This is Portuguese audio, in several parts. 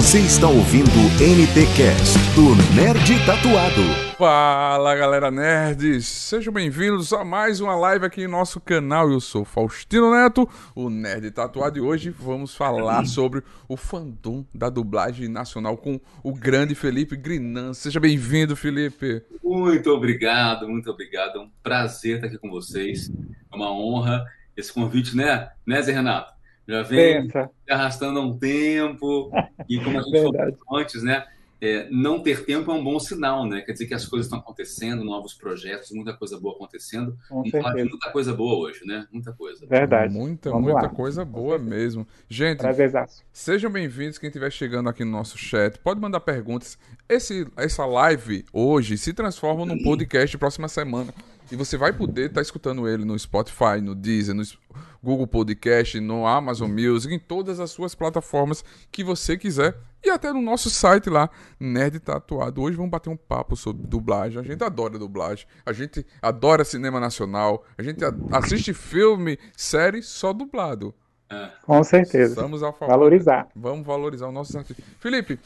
Você está ouvindo o NTcast do Nerd Tatuado. Fala galera nerds, sejam bem-vindos a mais uma live aqui no nosso canal. Eu sou Faustino Neto, o Nerd Tatuado, e hoje vamos falar sobre o fandom da dublagem nacional com o grande Felipe Grinan. Seja bem-vindo, Felipe. Muito obrigado, muito obrigado. É um prazer estar aqui com vocês. É uma honra esse convite, né, né Zé Renato? Já vem Pensa. arrastando há um tempo, e como a gente Verdade. falou antes, né? É, não ter tempo é um bom sinal, né? Quer dizer que as coisas estão acontecendo, novos projetos, muita coisa boa acontecendo. Muita coisa boa hoje, né? Muita coisa. Verdade. Muita, Vamos muita lá. coisa boa mesmo. Gente, sejam bem-vindos quem estiver chegando aqui no nosso chat. Pode mandar perguntas. Esse, essa live hoje se transforma num podcast próxima semana. E você vai poder estar tá escutando ele no Spotify, no Deezer, no Google Podcast, no Amazon Music, em todas as suas plataformas que você quiser. E até no nosso site lá, Nerd Tatuado. Hoje vamos bater um papo sobre dublagem. A gente adora dublagem. A gente adora cinema nacional. A gente assiste filme, série só dublado. Com certeza. Vamos a favor. Valorizar. Vamos valorizar os nossos artistas. Felipe,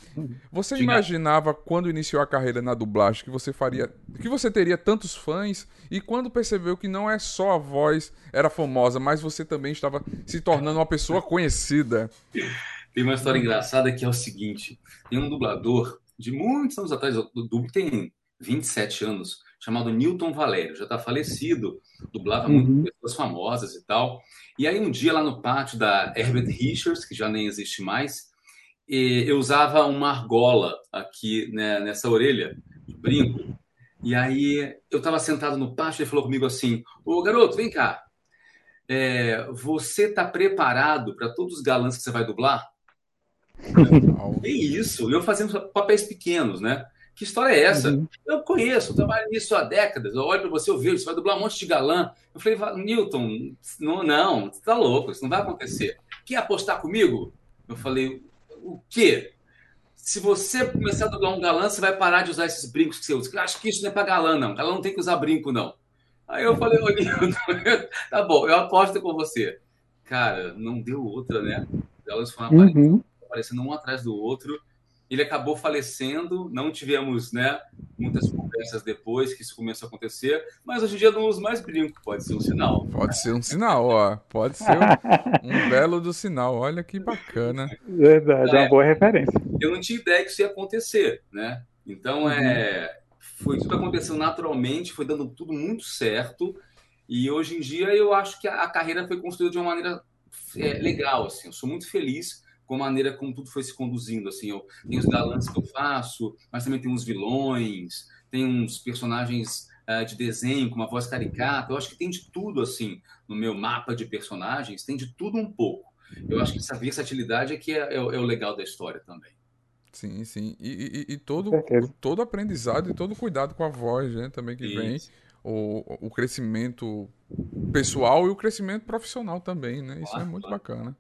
você Diga. imaginava quando iniciou a carreira na dublagem que você faria, que você teria tantos fãs e quando percebeu que não é só a voz era famosa, mas você também estava se tornando uma pessoa conhecida? Tem uma história engraçada que é o seguinte: tem um dublador de muitos anos atrás, o dublo tem 27 anos, chamado Newton Valério, já está falecido, dublava uhum. muitas pessoas famosas e tal. E aí um dia lá no pátio da Herbert Richards, que já nem existe mais, eu usava uma argola aqui né, nessa orelha de brinco. E aí eu estava sentado no pátio e ele falou comigo assim: Ô garoto, vem cá. É, você está preparado para todos os galãs que você vai dublar? é isso, eu fazendo papéis pequenos, né? Que história é essa? Uhum. Eu conheço, eu trabalho nisso há décadas. Eu olho para você, eu vejo, você vai dublar um monte de galã. Eu falei, Newton, não, não, você tá louco, isso não vai acontecer. Quer apostar comigo? Eu falei, o quê? Se você começar a dublar um galã, você vai parar de usar esses brincos que você usa. Eu acho que isso não é para galã, não. Galã não tem que usar brinco, não. Aí eu falei, ô Newton, tá bom, eu aposto com você. Cara, não deu outra, né? Elas foram uhum. aparecendo um atrás do outro ele acabou falecendo, não tivemos né, muitas conversas depois que isso começou a acontecer, mas hoje em dia não uso mais brinco, pode ser um sinal. Pode ser um sinal, ó. Pode ser um, um belo do sinal. Olha que bacana. Verdade, é uma boa referência. Eu não tinha ideia que isso ia acontecer, né? Então, é, foi tudo aconteceu naturalmente, foi dando tudo muito certo. E hoje em dia eu acho que a, a carreira foi construída de uma maneira é, legal, assim. Eu sou muito feliz com a maneira como tudo foi se conduzindo. Assim, eu tenho os galãs que eu faço, mas também tem uns vilões, tem uns personagens uh, de desenho com uma voz caricata. Eu acho que tem de tudo assim no meu mapa de personagens, tem de tudo um pouco. Eu acho que essa versatilidade é que é, é, é o legal da história também. Sim, sim. E, e, e todo, todo aprendizado e todo cuidado com a voz, né? Também que Isso. vem. O, o crescimento pessoal e o crescimento profissional também, né? Isso é muito bacana.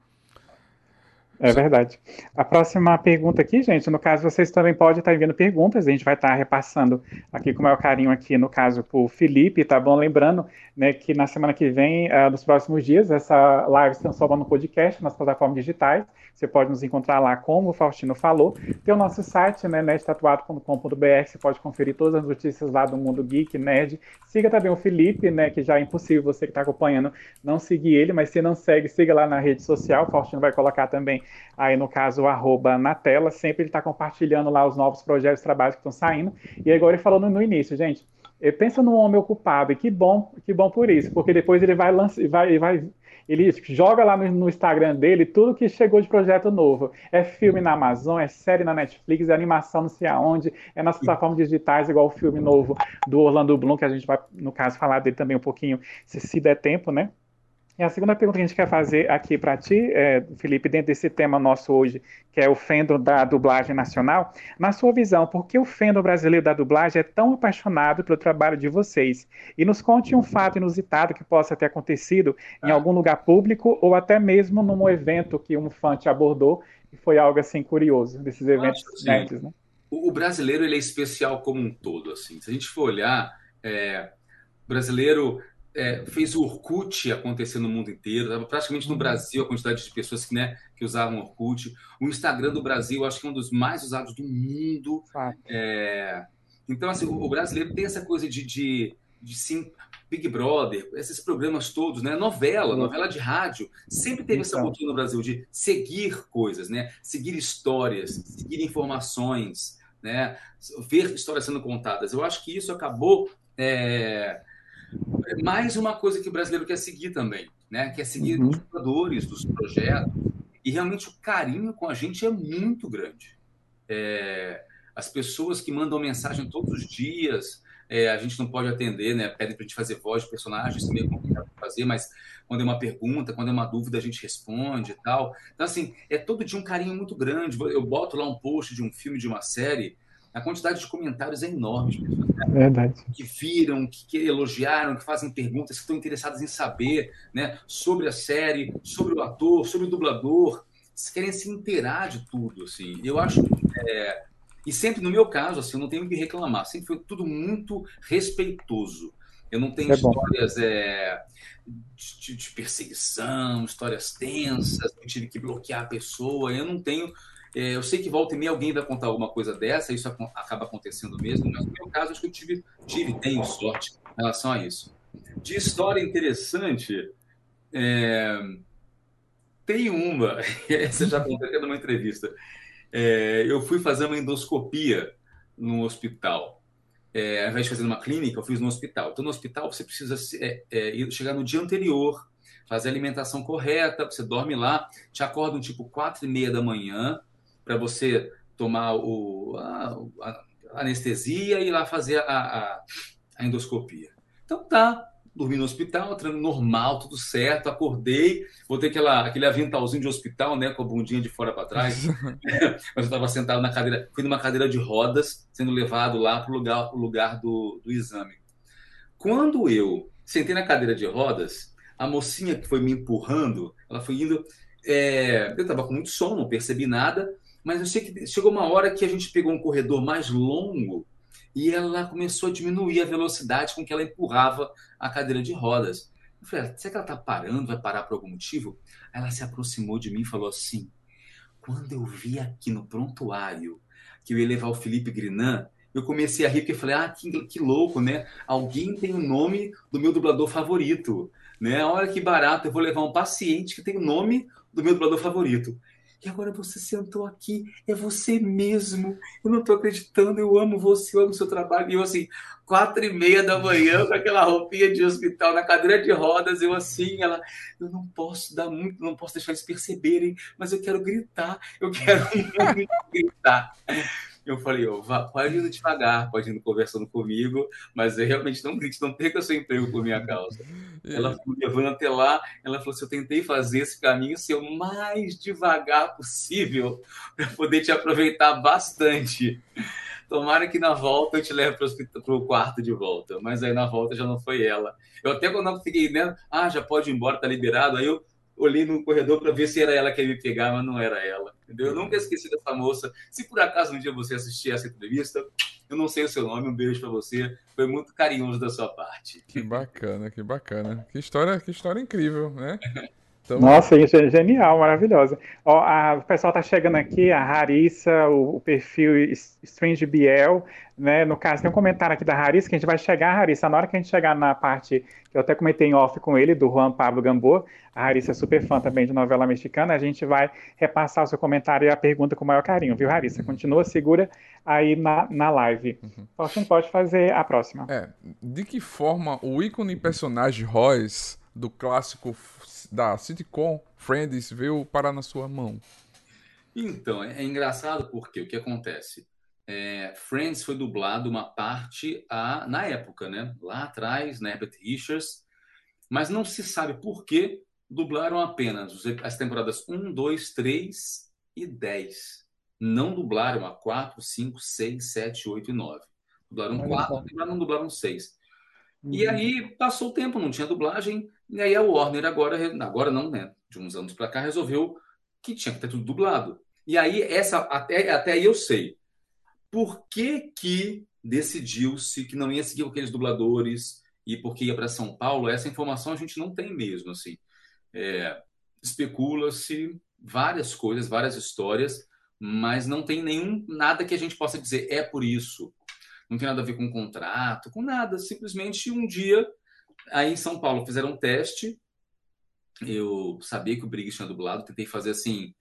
É verdade. A próxima pergunta aqui, gente, no caso, vocês também podem estar enviando perguntas, a gente vai estar repassando aqui com o maior carinho aqui, no caso, para o Felipe, tá bom? Lembrando né, que na semana que vem, uh, nos próximos dias, essa live se transforma no podcast nas plataformas digitais. Você pode nos encontrar lá, como o Faustino falou. Tem o nosso site, né, nerdtatuado.com.br, você pode conferir todas as notícias lá do mundo geek, nerd. Siga também o Felipe, né, que já é impossível você que está acompanhando não seguir ele, mas se não segue, siga lá na rede social. O Faustino vai colocar também aí no caso o arroba na tela, sempre ele está compartilhando lá os novos projetos, trabalhos que estão saindo. E agora ele falou no, no início, gente, pensa no homem ocupado, e que bom, que bom por isso, porque depois ele vai lançar, vai, vai ele joga lá no, no, Instagram dele tudo que chegou de projeto novo. É filme na Amazon, é série na Netflix, é animação não sei aonde, é nas plataformas digitais, igual o filme novo do Orlando Bloom, que a gente vai, no caso, falar dele também um pouquinho, se, se der tempo, né? E a segunda pergunta que a gente quer fazer aqui para ti, é, Felipe, dentro desse tema nosso hoje, que é o fandom da dublagem nacional, na sua visão, por que o fandom brasileiro da dublagem é tão apaixonado pelo trabalho de vocês? E nos conte um fato inusitado que possa ter acontecido em algum lugar público ou até mesmo num evento que um fã te abordou e foi algo assim curioso desses eventos nerds, né? O brasileiro ele é especial como um todo, assim. Se a gente for olhar, é, o brasileiro é, fez o Orkut acontecer no mundo inteiro, praticamente no uhum. Brasil a quantidade de pessoas que, né, que usavam Orkut. O Instagram do Brasil, acho que é um dos mais usados do mundo. É... Então, assim, o, brasileiro tem essa coisa de, de, de sim, Big Brother, esses programas todos, né? Novela, novela de rádio, sempre teve essa então. cultura no Brasil de seguir coisas, né? Seguir histórias, seguir informações, né? Ver histórias sendo contadas. Eu acho que isso acabou é mais uma coisa que o brasileiro quer seguir também, né? Quer seguir uhum. os jogadores dos projetos. E realmente o carinho com a gente é muito grande. É, as pessoas que mandam mensagem todos os dias, é, a gente não pode atender, né? Pedem para a gente fazer voz de personagens, isso é meio complicado de fazer, mas quando é uma pergunta, quando é uma dúvida, a gente responde e tal. Então, assim, é todo dia um carinho muito grande. Eu boto lá um post de um filme, de uma série, a quantidade de comentários é enorme. Né? Verdade. Que viram, que, que, elogiaram, que fazem perguntas, que estão interessadas em saber né, sobre a série, sobre o ator, sobre o dublador. Eles querem se inteirar de tudo. Assim. Eu acho. É... E sempre, no meu caso, assim, eu não tenho o que reclamar. Sempre foi tudo muito respeitoso. Eu não tenho é histórias é, de, de, perseguição, histórias tensas, eu tive que bloquear a pessoa. Eu não tenho eu sei que volta e meia alguém vai contar alguma coisa dessa, isso acaba acontecendo mesmo, mas no meu caso, acho que eu tive, tive tenho sorte em relação a isso. De história interessante, é... tem uma, essa já contei numa entrevista. É, eu fui fazer uma endoscopia no hospital. É, ao invés de fazer numa clínica, eu fiz no hospital. Então, no hospital, você precisa é, é, chegar no dia anterior, fazer a alimentação correta, você dorme lá, te acordam tipo quatro e meia da manhã, para você tomar o, a, a, anestesia e ir lá fazer a, a, a endoscopia. Então tá, dormi no hospital, treino normal, tudo certo, acordei, botei aquela, aquele aventalzinho de hospital, né, com a bundinha de fora para trás, mas eu estava sentado na cadeira, fui numa cadeira de rodas, sendo levado lá para o lugar, pro lugar do, do exame. Quando eu sentei na cadeira de rodas, a mocinha que foi me empurrando, ela foi indo, é, eu estava com muito sono, não percebi nada, mas eu sei que chegou uma hora que a gente pegou um corredor mais longo e ela começou a diminuir a velocidade com que ela empurrava a cadeira de rodas. Eu falei, ah, será que ela está parando? Vai parar por algum motivo? Aí ela se aproximou de mim e falou assim: quando eu vi aqui no prontuário que eu ia levar o Felipe Grinan, eu comecei a rir porque falei, ah, que, que louco, né? Alguém tem o nome do meu dublador favorito, né? Olha que barato, eu vou levar um paciente que tem o nome do meu dublador favorito e agora você sentou aqui, é você mesmo. Eu não estou acreditando, eu amo você, eu amo seu trabalho. E eu assim, quatro e meia da manhã, com aquela roupinha de hospital, na cadeira de rodas, eu assim, ela, eu não posso dar muito, não posso deixar eles perceberem, mas eu quero gritar, eu quero gritar. Eu falei, oh, vá, pode ir devagar, pode ir conversando comigo, mas eu realmente não grite, não perca seu emprego por minha causa. Ela foi levando até lá, ela falou assim, eu tentei fazer esse caminho ser o mais devagar possível para poder te aproveitar bastante. Tomara que na volta eu te leve para o quarto de volta, mas aí na volta já não foi ela. Eu até quando eu fiquei, né, ah, já pode ir embora, tá liberado, aí eu olhei no corredor para ver se era ela que ia me pegar, mas não era ela. Entendeu? Eu nunca esqueci dessa moça. Se por acaso um dia você assistir essa entrevista, eu não sei o seu nome, um beijo para você. Foi muito carinhoso da sua parte. Que bacana, que bacana. Que história, que história incrível, né? Então... Nossa, isso é genial, maravilhosa. Ó, a, o pessoal tá chegando aqui, a Harissa, o, o, perfil Strange Biel, né? No caso, tem um comentário aqui da Harissa, que a gente vai chegar, Harissa, na hora que a gente chegar na parte que eu até comentei em off com ele, do Juan Pablo Gamboa, a Harissa é super fã também de novela mexicana, a gente vai repassar o seu comentário e a pergunta com o maior carinho, viu, Harissa? Uhum. Continua segura aí na, na live. Uhum. Faustino, pode fazer a próxima. É, de que forma o ícone personagem Royce do clássico da sitcom Friends veio parar na sua mão? Então, é, é engraçado porque o que acontece? É, Friends foi dublado uma parte a, na época, né? Lá atrás, na Herbert Richards, mas não se sabe por que dublaram apenas as temporadas 1, 2, 3 e 10. Não dublaram a 4, 5, 6, 7, 8 e 9. Dublaram 4, não dublaram 6. Uhum. E aí passou o tempo, não tinha dublagem, e aí a Warner agora, agora não, né? De uns anos para cá, resolveu que tinha que ter tudo dublado. E aí, essa até, até aí eu sei. Por que que decidiu-se que não ia seguir aqueles dubladores e porque ia para São Paulo, essa informação a gente não tem mesmo, assim. É, Especula-se várias coisas, várias histórias, mas não tem nenhum nada que a gente possa dizer é por isso. Não tem nada a ver com contrato, com nada. Simplesmente um dia, aí em São Paulo, fizeram um teste. Eu sabia que o Briggs tinha dublado, tentei fazer assim.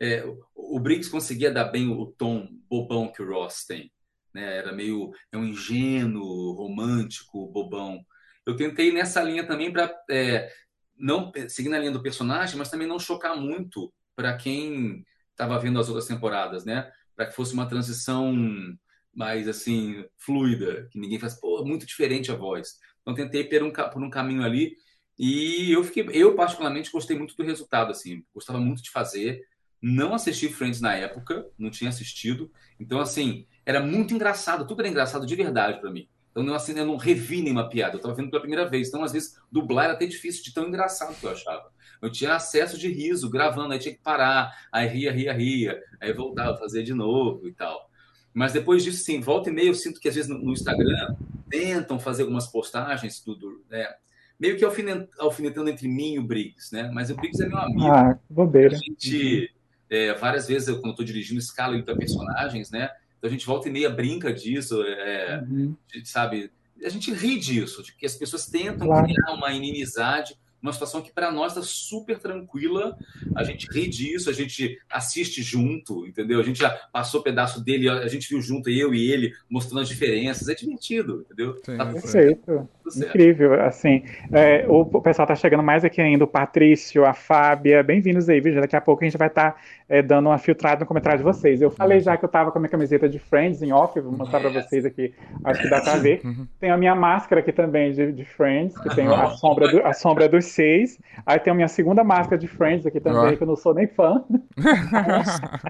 É, o Briggs conseguia dar bem o tom bobão que o Ross tem. Né? Era meio é um ingênuo, romântico, bobão. Eu tentei nessa linha também para é, não seguir na linha do personagem, mas também não chocar muito para quem estava vendo as outras temporadas, né? Para que fosse uma transição mais assim fluida, que ninguém faz, pô, muito diferente a voz. Então tentei por um, por um caminho ali e eu fiquei, eu particularmente gostei muito do resultado, assim, gostava muito de fazer. Não assisti Friends na época, não tinha assistido, então assim era muito engraçado, tudo era engraçado de verdade para mim. Então não assim, eu não revi nenhuma piada, eu estava vendo pela primeira vez. Então às vezes dublar era até difícil de tão engraçado que eu achava. Eu tinha acesso de riso, gravando, aí tinha que parar, aí ria, ria, ria, aí voltava a fazer de novo e tal. Mas depois disso, sim, volta e meia, eu sinto que às vezes no, no Instagram tentam fazer algumas postagens, tudo, né? Meio que alfinetando entre mim e o Briggs, né? Mas o Briggs é meu amigo. Ah, bobeira. A gente, é, várias vezes, eu, quando estou dirigindo, escala ele para personagens, né? Então a gente volta e meia brinca disso, é, uhum. sabe? A gente ri disso, de que as pessoas tentam claro. criar uma inimizade uma situação que para nós está super tranquila. A gente ri disso, a gente assiste junto, entendeu? A gente já passou pedaço dele, a gente viu junto, eu e ele, mostrando as diferenças. É divertido, entendeu? Sim, tá perfeito. Incrível. Assim, é, o pessoal está chegando mais aqui ainda, o Patrício, a Fábia. Bem-vindos aí, viu? Daqui a pouco a gente vai estar tá, é, dando uma filtrada no comentário de vocês. Eu falei já que eu estava com a minha camiseta de Friends em off, vou mostrar para vocês aqui, acho que dá para ver. Tem a minha máscara aqui também de, de Friends, que tem a sombra, do, a sombra dos seis. Aí tem a minha segunda máscara de Friends aqui também, que eu não sou nem fã.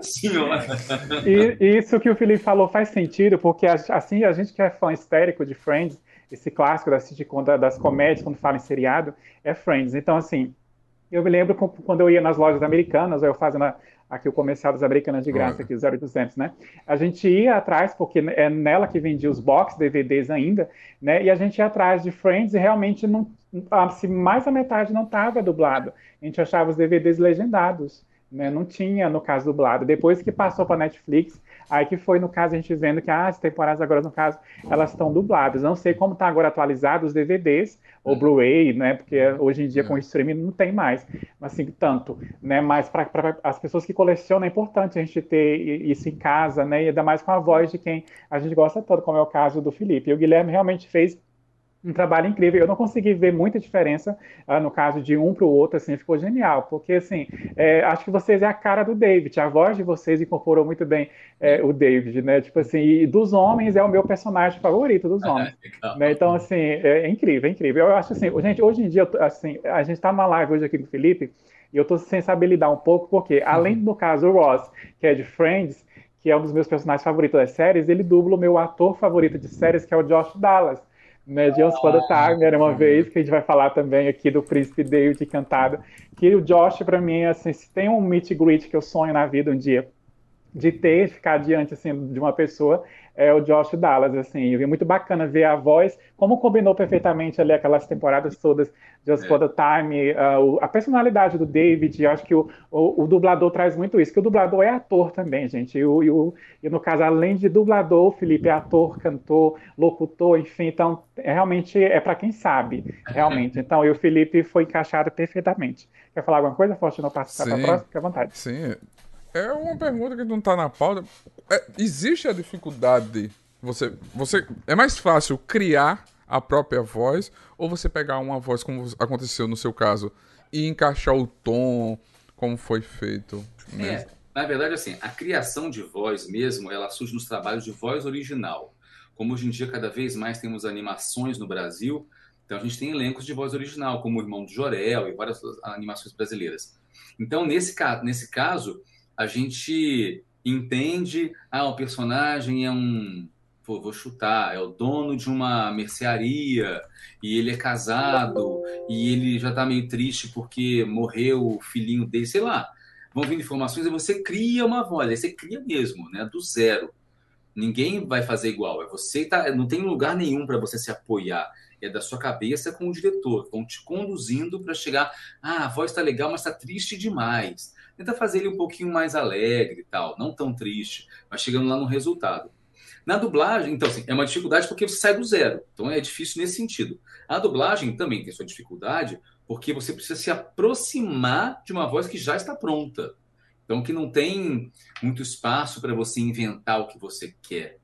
Senhora! e isso que o Felipe falou faz sentido, porque assim, a gente que é fã histérico de Friends, esse clássico da sitcom, das comédias, quando fala em seriado, é Friends. Então, assim, eu me lembro quando eu ia nas lojas americanas, eu fazendo aqui o comercial das americanas de graça, aqui, 0800, né? A gente ia atrás, porque é nela que vendia os box DVDs ainda, né? E a gente ia atrás de Friends e realmente não, assim, mais da metade não estava dublado. A gente achava os DVDs legendados, né? Não tinha, no caso, dublado. Depois que passou para Netflix, Aí que foi, no caso, a gente vendo que ah, as temporadas agora, no caso, elas estão dubladas. Não sei como está agora atualizado os DVDs ou Blu-ray, né? Porque hoje em dia com o streaming não tem mais, assim, tanto, né? Mas para as pessoas que colecionam é importante a gente ter isso em casa, né? E ainda mais com a voz de quem a gente gosta todo, como é o caso do Felipe. E o Guilherme realmente fez um trabalho incrível. Eu não consegui ver muita diferença uh, no caso de um para o outro, assim, ficou genial, porque assim, é, acho que vocês é a cara do David, a voz de vocês incorporou muito bem é, o David, né? Tipo assim, e dos homens é o meu personagem favorito dos homens, né? Então assim, é, é, incrível, é incrível. Eu acho assim, gente, hoje em dia, assim, a gente está numa live hoje aqui com o Felipe e eu estou sem saber lidar um pouco, porque além do caso o Ross, que é de Friends, que é um dos meus personagens favoritos das séries, ele dubla o meu ator favorito de séries, que é o Josh Dallas né, de Once Upon a Time, era uma vez, que a gente vai falar também aqui do Príncipe David cantado, que o Josh, para mim, assim, se tem um meet greet que eu sonho na vida um dia, de ter, ficar diante, assim, de uma pessoa, é o Josh Dallas, assim, é muito bacana ver a voz, como combinou perfeitamente ali aquelas temporadas todas Just é. for the Time, uh, a personalidade do David, eu acho que o, o, o, dublador traz muito isso, que o dublador é ator também, gente, e, o, e, o, e no caso, além de dublador, o Felipe é ator, cantor, locutor, enfim, então, é, realmente é para quem sabe, realmente, então, e o Felipe foi encaixado perfeitamente. Quer falar alguma coisa, Faustino, passar para a próxima? Fique à vontade. Sim, é uma pergunta que não está na pauta. É, existe a dificuldade. Você, você é mais fácil criar a própria voz ou você pegar uma voz como aconteceu no seu caso e encaixar o tom como foi feito? É, na verdade, assim, a criação de voz mesmo, ela surge nos trabalhos de voz original. Como hoje em dia cada vez mais temos animações no Brasil, então a gente tem elencos de voz original, como o Irmão do Jorel e várias animações brasileiras. Então, nesse, nesse caso, a gente entende, ah, o personagem é um, pô, vou chutar, é o dono de uma mercearia e ele é casado e ele já tá meio triste porque morreu o filhinho dele, sei lá. Vão vindo informações e você cria uma voz, você cria mesmo, né, do zero. Ninguém vai fazer igual, é você tá, não tem lugar nenhum para você se apoiar. é da sua cabeça com o diretor, vão te conduzindo para chegar, ah, a voz está legal, mas está triste demais. Tenta fazer ele um pouquinho mais alegre e tal, não tão triste, mas chegando lá no resultado. Na dublagem, então, assim, é uma dificuldade porque você sai do zero. Então é difícil nesse sentido. A dublagem também tem sua dificuldade porque você precisa se aproximar de uma voz que já está pronta. Então, que não tem muito espaço para você inventar o que você quer.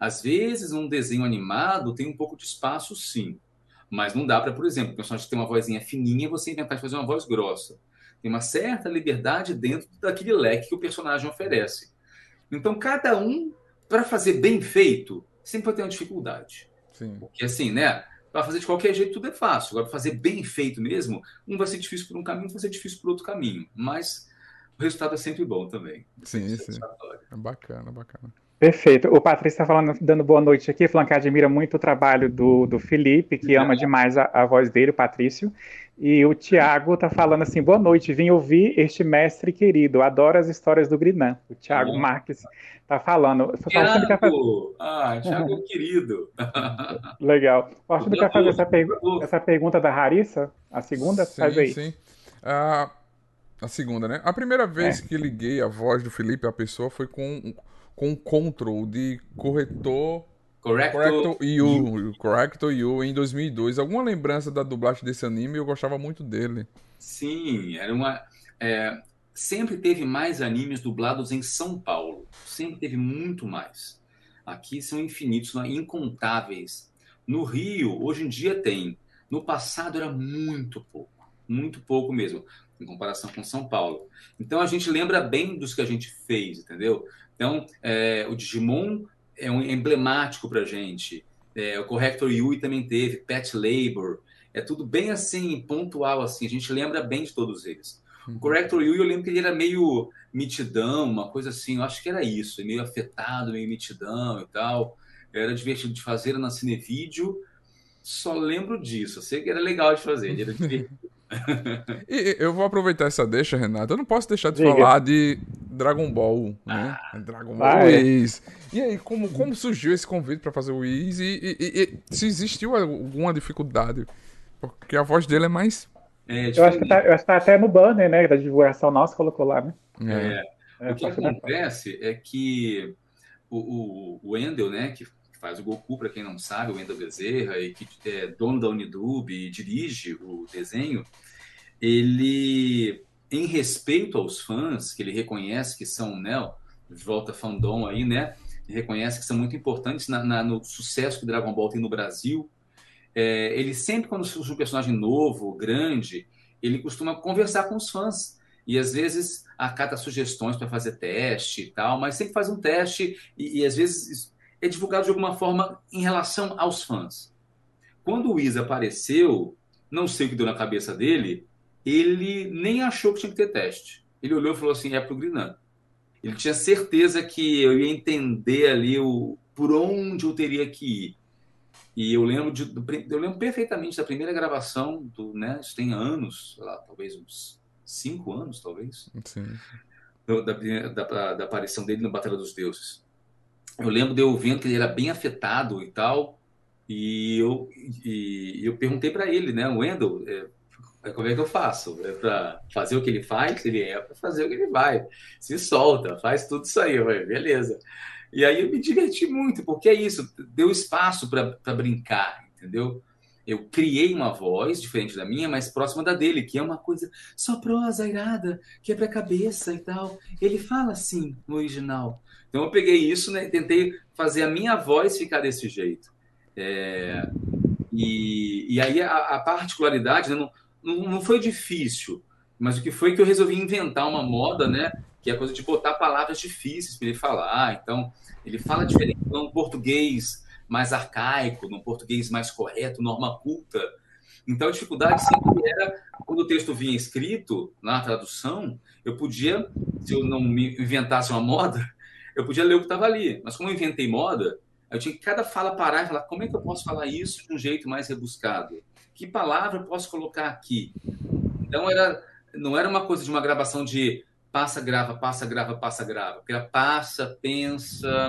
Às vezes, um desenho animado tem um pouco de espaço, sim. Mas não dá para, por exemplo, o personagem tem uma vozinha fininha você inventar de fazer uma voz grossa. Tem uma certa liberdade dentro daquele leque que o personagem oferece. Então, cada um para fazer bem feito, sempre vai ter uma dificuldade. Sim. Porque assim, né? Para fazer de qualquer jeito tudo é fácil. Agora, para fazer bem feito mesmo, um vai ser difícil por um caminho, vai ser difícil por outro caminho. Mas o resultado é sempre bom também. Sim, sim. É bacana, bacana. Perfeito. O Patrício está falando, dando boa noite aqui, falando que admira muito o trabalho do, do Felipe, que ama demais a, a voz dele, o Patrício. E o Tiago está falando assim: boa noite, vim ouvir este mestre querido, adoro as histórias do Grinan. O Tiago Marques está falando. Tiago! Quer fazer... Ah, Tiago uhum. querido. Legal. O Arthur quer fazer essa, pergu essa, pergunta da Rarissa? A segunda? Sim, Faz aí. Sim. Uh, a segunda, né? A primeira vez é. que liguei a voz do Felipe à pessoa foi com com control de corretor Correcto, Correcto You, Correcto You em 2002. Alguma lembrança da dublagem desse anime? Eu gostava muito dele. Sim, era uma. É, sempre teve mais animes dublados em São Paulo. Sempre teve muito mais. Aqui são infinitos, incontáveis. No Rio, hoje em dia tem. No passado era muito pouco. Muito pouco mesmo, em comparação com São Paulo. Então a gente lembra bem dos que a gente fez, entendeu? Então, é, o Digimon é um emblemático para a gente. É, o Corrector Yui também teve, Pet Labor. É tudo bem assim, pontual assim. A gente lembra bem de todos eles. O Corrector Yui, eu lembro que ele era meio mitidão, uma coisa assim. Eu acho que era isso, meio afetado, meio mitidão e tal. Era divertido de fazer na Cinevídeo. Só lembro disso. Eu sei que era legal de fazer, era divertido. e eu vou aproveitar essa deixa, Renato. Eu não posso deixar de Diga. falar de Dragon Ball, né? Ah, Dragon Ball ah, é. E aí, como, como surgiu esse convite para fazer o Wiz? E, e, e, se existiu alguma dificuldade? Porque a voz dele é mais. É, eu, acho que tá, eu acho que tá até no banner, né? Da divulgação nossa, colocou lá, né? É. é. O que acontece é que o, o, o Wendel, né? Que faz o Goku, para quem não sabe, o Wendel Bezerra, e que é dono da Unidub e dirige o desenho, ele, em respeito aos fãs, que ele reconhece que são, né, volta fandom aí, né, reconhece que são muito importantes na, na, no sucesso que Dragon Ball tem no Brasil, é, ele sempre, quando surge um personagem novo, grande, ele costuma conversar com os fãs, e às vezes acata sugestões para fazer teste e tal, mas sempre faz um teste e, e às vezes é divulgado de alguma forma em relação aos fãs. Quando o Wiz apareceu, não sei o que deu na cabeça dele, ele nem achou que tinha que ter teste. Ele olhou e falou assim: é pro Grinan. Ele tinha certeza que eu ia entender ali o, por onde eu teria que ir. E eu lembro, de, eu lembro perfeitamente da primeira gravação, do, né, isso tem anos, lá, talvez uns cinco anos, talvez, Sim. Da, da, da, aparição dele no Batalha dos Deuses eu lembro de eu vendo que ele era bem afetado e tal, e eu, e eu perguntei para ele, né, Wendel, é, como é que eu faço? É para fazer o que ele faz? Ele é para fazer o que ele vai. Se solta, faz tudo isso aí. Falei, beleza. E aí eu me diverti muito, porque é isso, deu espaço para brincar, entendeu? Eu criei uma voz diferente da minha, mas próxima da dele, que é uma coisa só prosa, irada, quebra a cabeça e tal. Ele fala assim no original. Então eu peguei isso né, e tentei fazer a minha voz ficar desse jeito. É, e, e aí a, a particularidade né, não, não, não, foi difícil, mas o que foi que eu resolvi inventar uma moda, né? Que é a coisa de botar palavras difíceis para ele falar. Então, ele fala diferente no português mais arcaico, no português mais correto, norma culta. Então, a dificuldade sempre era, quando o texto vinha escrito, na tradução, eu podia, se eu não me inventasse uma moda, eu podia ler o que estava ali, mas como eu inventei moda, eu tinha que cada fala parar e falar como é que eu posso falar isso de um jeito mais rebuscado? Que palavra eu posso colocar aqui? Então era não era uma coisa de uma gravação de passa, grava, passa, grava, passa, grava. Porque era passa, pensa,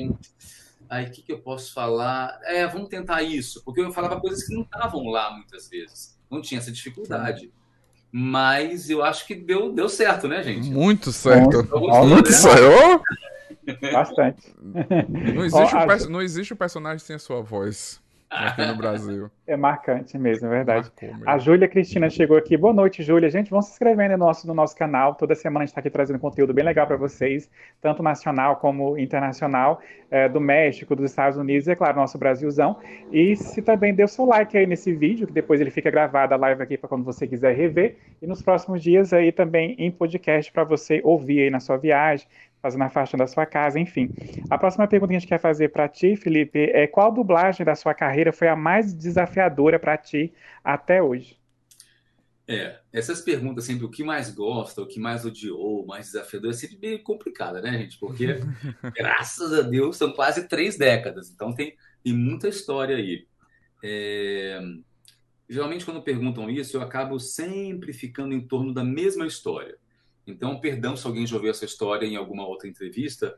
Aí o que, que eu posso falar? É, vamos tentar isso, porque eu falava coisas que não estavam lá muitas vezes. Não tinha essa dificuldade. Mas eu acho que deu, deu certo, né, gente? Muito certo. Muito né? certo. Bastante. Não existe, o, não existe o personagem sem a sua voz aqui no Brasil. É marcante mesmo, é verdade. a Júlia Cristina chegou aqui. Boa noite, Júlia. Gente, vão se inscrevendo no nosso, no nosso canal. Toda semana a gente está aqui trazendo conteúdo bem legal para vocês, tanto nacional como internacional, é, do México, dos Estados Unidos e, é claro, nosso Brasilzão. E se também deu seu like aí nesse vídeo, que depois ele fica gravado a live aqui para quando você quiser rever. E nos próximos dias aí também em podcast para você ouvir aí na sua viagem, fazendo a faixa da sua casa, enfim. A próxima pergunta que a gente quer fazer para ti, Felipe, é qual dublagem da sua carreira foi a mais desafiadora para ti até hoje? É, essas perguntas sempre, o que mais gosta, o que mais odiou, o mais desafiador, é sempre meio complicada, né, gente? Porque, graças a Deus, são quase três décadas, então tem, tem muita história aí. É... Geralmente, quando perguntam isso, eu acabo sempre ficando em torno da mesma história. Então, perdão se alguém já ouviu essa história em alguma outra entrevista,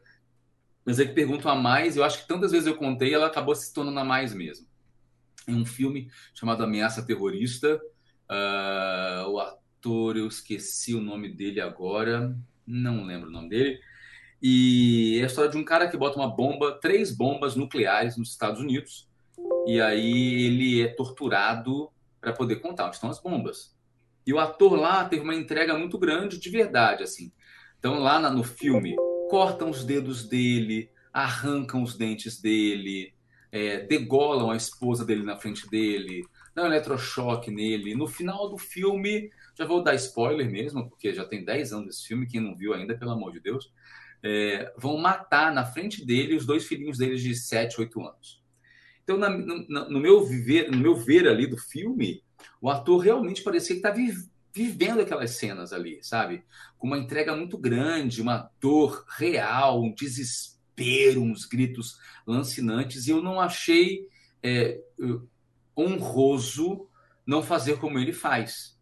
mas é que perguntam a mais, eu acho que tantas vezes eu contei, ela acabou se tornando a mais mesmo. Em um filme chamado Ameaça Terrorista, uh, o ator, eu esqueci o nome dele agora, não lembro o nome dele, e é a história de um cara que bota uma bomba, três bombas nucleares nos Estados Unidos, e aí ele é torturado para poder contar onde estão as bombas. E o ator lá teve uma entrega muito grande de verdade, assim. Então, lá no filme, cortam os dedos dele, arrancam os dentes dele, é, degolam a esposa dele na frente dele, dão um eletrochoque nele. No final do filme, já vou dar spoiler mesmo, porque já tem 10 anos esse filme, quem não viu ainda, pelo amor de Deus, é, vão matar na frente dele os dois filhinhos deles de 7, 8 anos. Então, na, no, no, meu viver, no meu ver ali do filme, o ator realmente parecia que estava vivendo aquelas cenas ali, sabe? Com uma entrega muito grande, uma dor real, um desespero, uns gritos lancinantes. E eu não achei é, honroso não fazer como ele faz.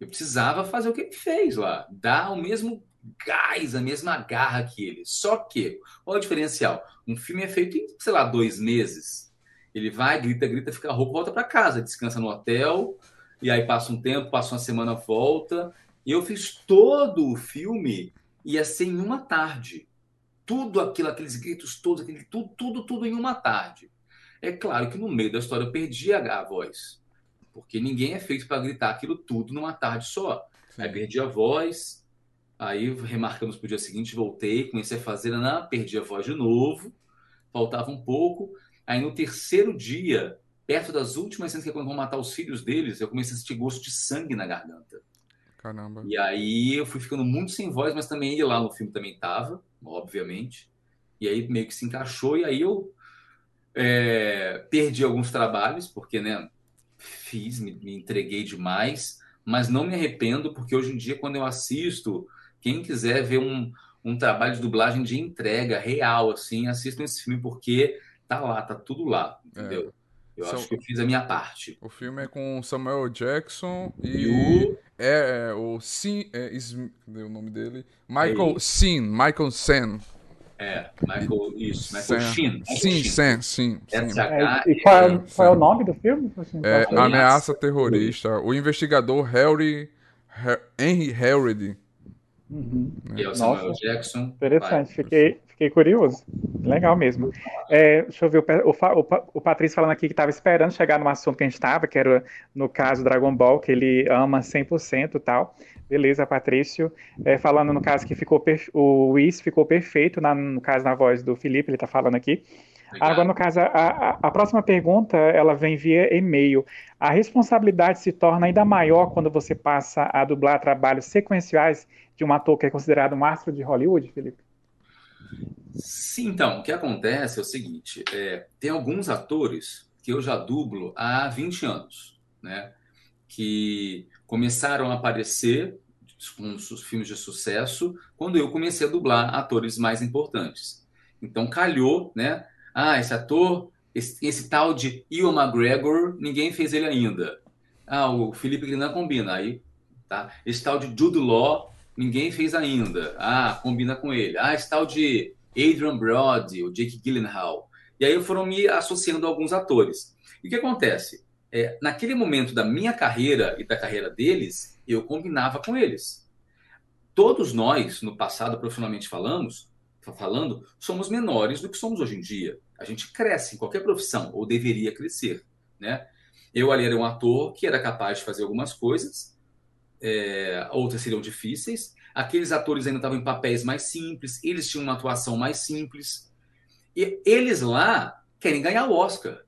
Eu precisava fazer o que ele fez lá, dar o mesmo gás, a mesma garra que ele. Só que, qual é o diferencial? Um filme é feito em, sei lá, dois meses. Ele vai, grita, grita, fica rouco, volta para casa, descansa no hotel, e aí passa um tempo, passa uma semana, volta. E eu fiz todo o filme, ia ser em uma tarde. Tudo aquilo, aqueles gritos todos, aquele, tudo, tudo, tudo em uma tarde. É claro que no meio da história eu perdi a, a voz, porque ninguém é feito para gritar aquilo tudo numa tarde só. Sim. Aí perdi a voz, aí remarcamos para o dia seguinte, voltei, comecei a fazer, não, perdi a voz de novo, faltava um pouco. Aí no terceiro dia, perto das últimas cenas que é quando vão matar os filhos deles, eu comecei a sentir gosto de sangue na garganta. Caramba. E aí eu fui ficando muito sem voz, mas também ele lá no filme também tava, obviamente. E aí meio que se encaixou, e aí eu é, perdi alguns trabalhos, porque, né, fiz, me, me entreguei demais, mas não me arrependo, porque hoje em dia, quando eu assisto, quem quiser ver um, um trabalho de dublagem de entrega real, assim, assistam esse filme, porque tá lá, tá tudo lá, entendeu? É. Eu São... acho que eu fiz a minha parte. O filme é com Samuel Jackson e, e o... É, é, o Sin, é, o nome dele? Michael é Sin, Michael Sen. É, Michael, isso, Michael Shin. Sim, Sen, sim. É, e qual é, qual é, o nome do filme? Assim, é, Ameaça Terrorista. O investigador Harry, Henry Harrod Uhum. E é o Samuel Nossa, Jackson. Interessante, fiquei, fiquei curioso. Legal mesmo. É, deixa eu ver, o, o, o Patrício falando aqui que estava esperando chegar no assunto que a gente estava, que era no caso Dragon Ball, que ele ama 100% e tal. Beleza, Patrício. É, falando no caso que ficou o Whis ficou perfeito, na, no caso na voz do Felipe, ele está falando aqui. Agora, no caso, a, a, a, próxima pergunta, ela vem via e-mail. A responsabilidade se torna ainda maior quando você passa a dublar trabalhos sequenciais de um ator que é considerado um astro de Hollywood, Felipe? Sim, então, o que acontece é o seguinte, é, tem alguns atores que eu já dublo há 20 anos, né? Que começaram a aparecer com os filmes de sucesso quando eu comecei a dublar atores mais importantes. Então calhou, né? Ah, esse ator, esse, esse tal de Ian McGregor, ninguém fez ele ainda. Ah, o Felipe Grinan combina. Aí, tá? Esse tal de Jude Law, ninguém fez ainda. Ah, combina com ele. Ah, esse tal de Adrian Brody, o Jake Gyllenhaal. E aí foram me associando a alguns atores. E o que acontece? É, naquele momento da minha carreira e da carreira deles, eu combinava com eles. Todos nós, no passado, profissionalmente falamos, falando, somos menores do que somos hoje em dia. A gente cresce em qualquer profissão, ou deveria crescer. Né? Eu ali era um ator que era capaz de fazer algumas coisas, é, outras seriam difíceis. Aqueles atores ainda estavam em papéis mais simples, eles tinham uma atuação mais simples. E eles lá querem ganhar o Oscar.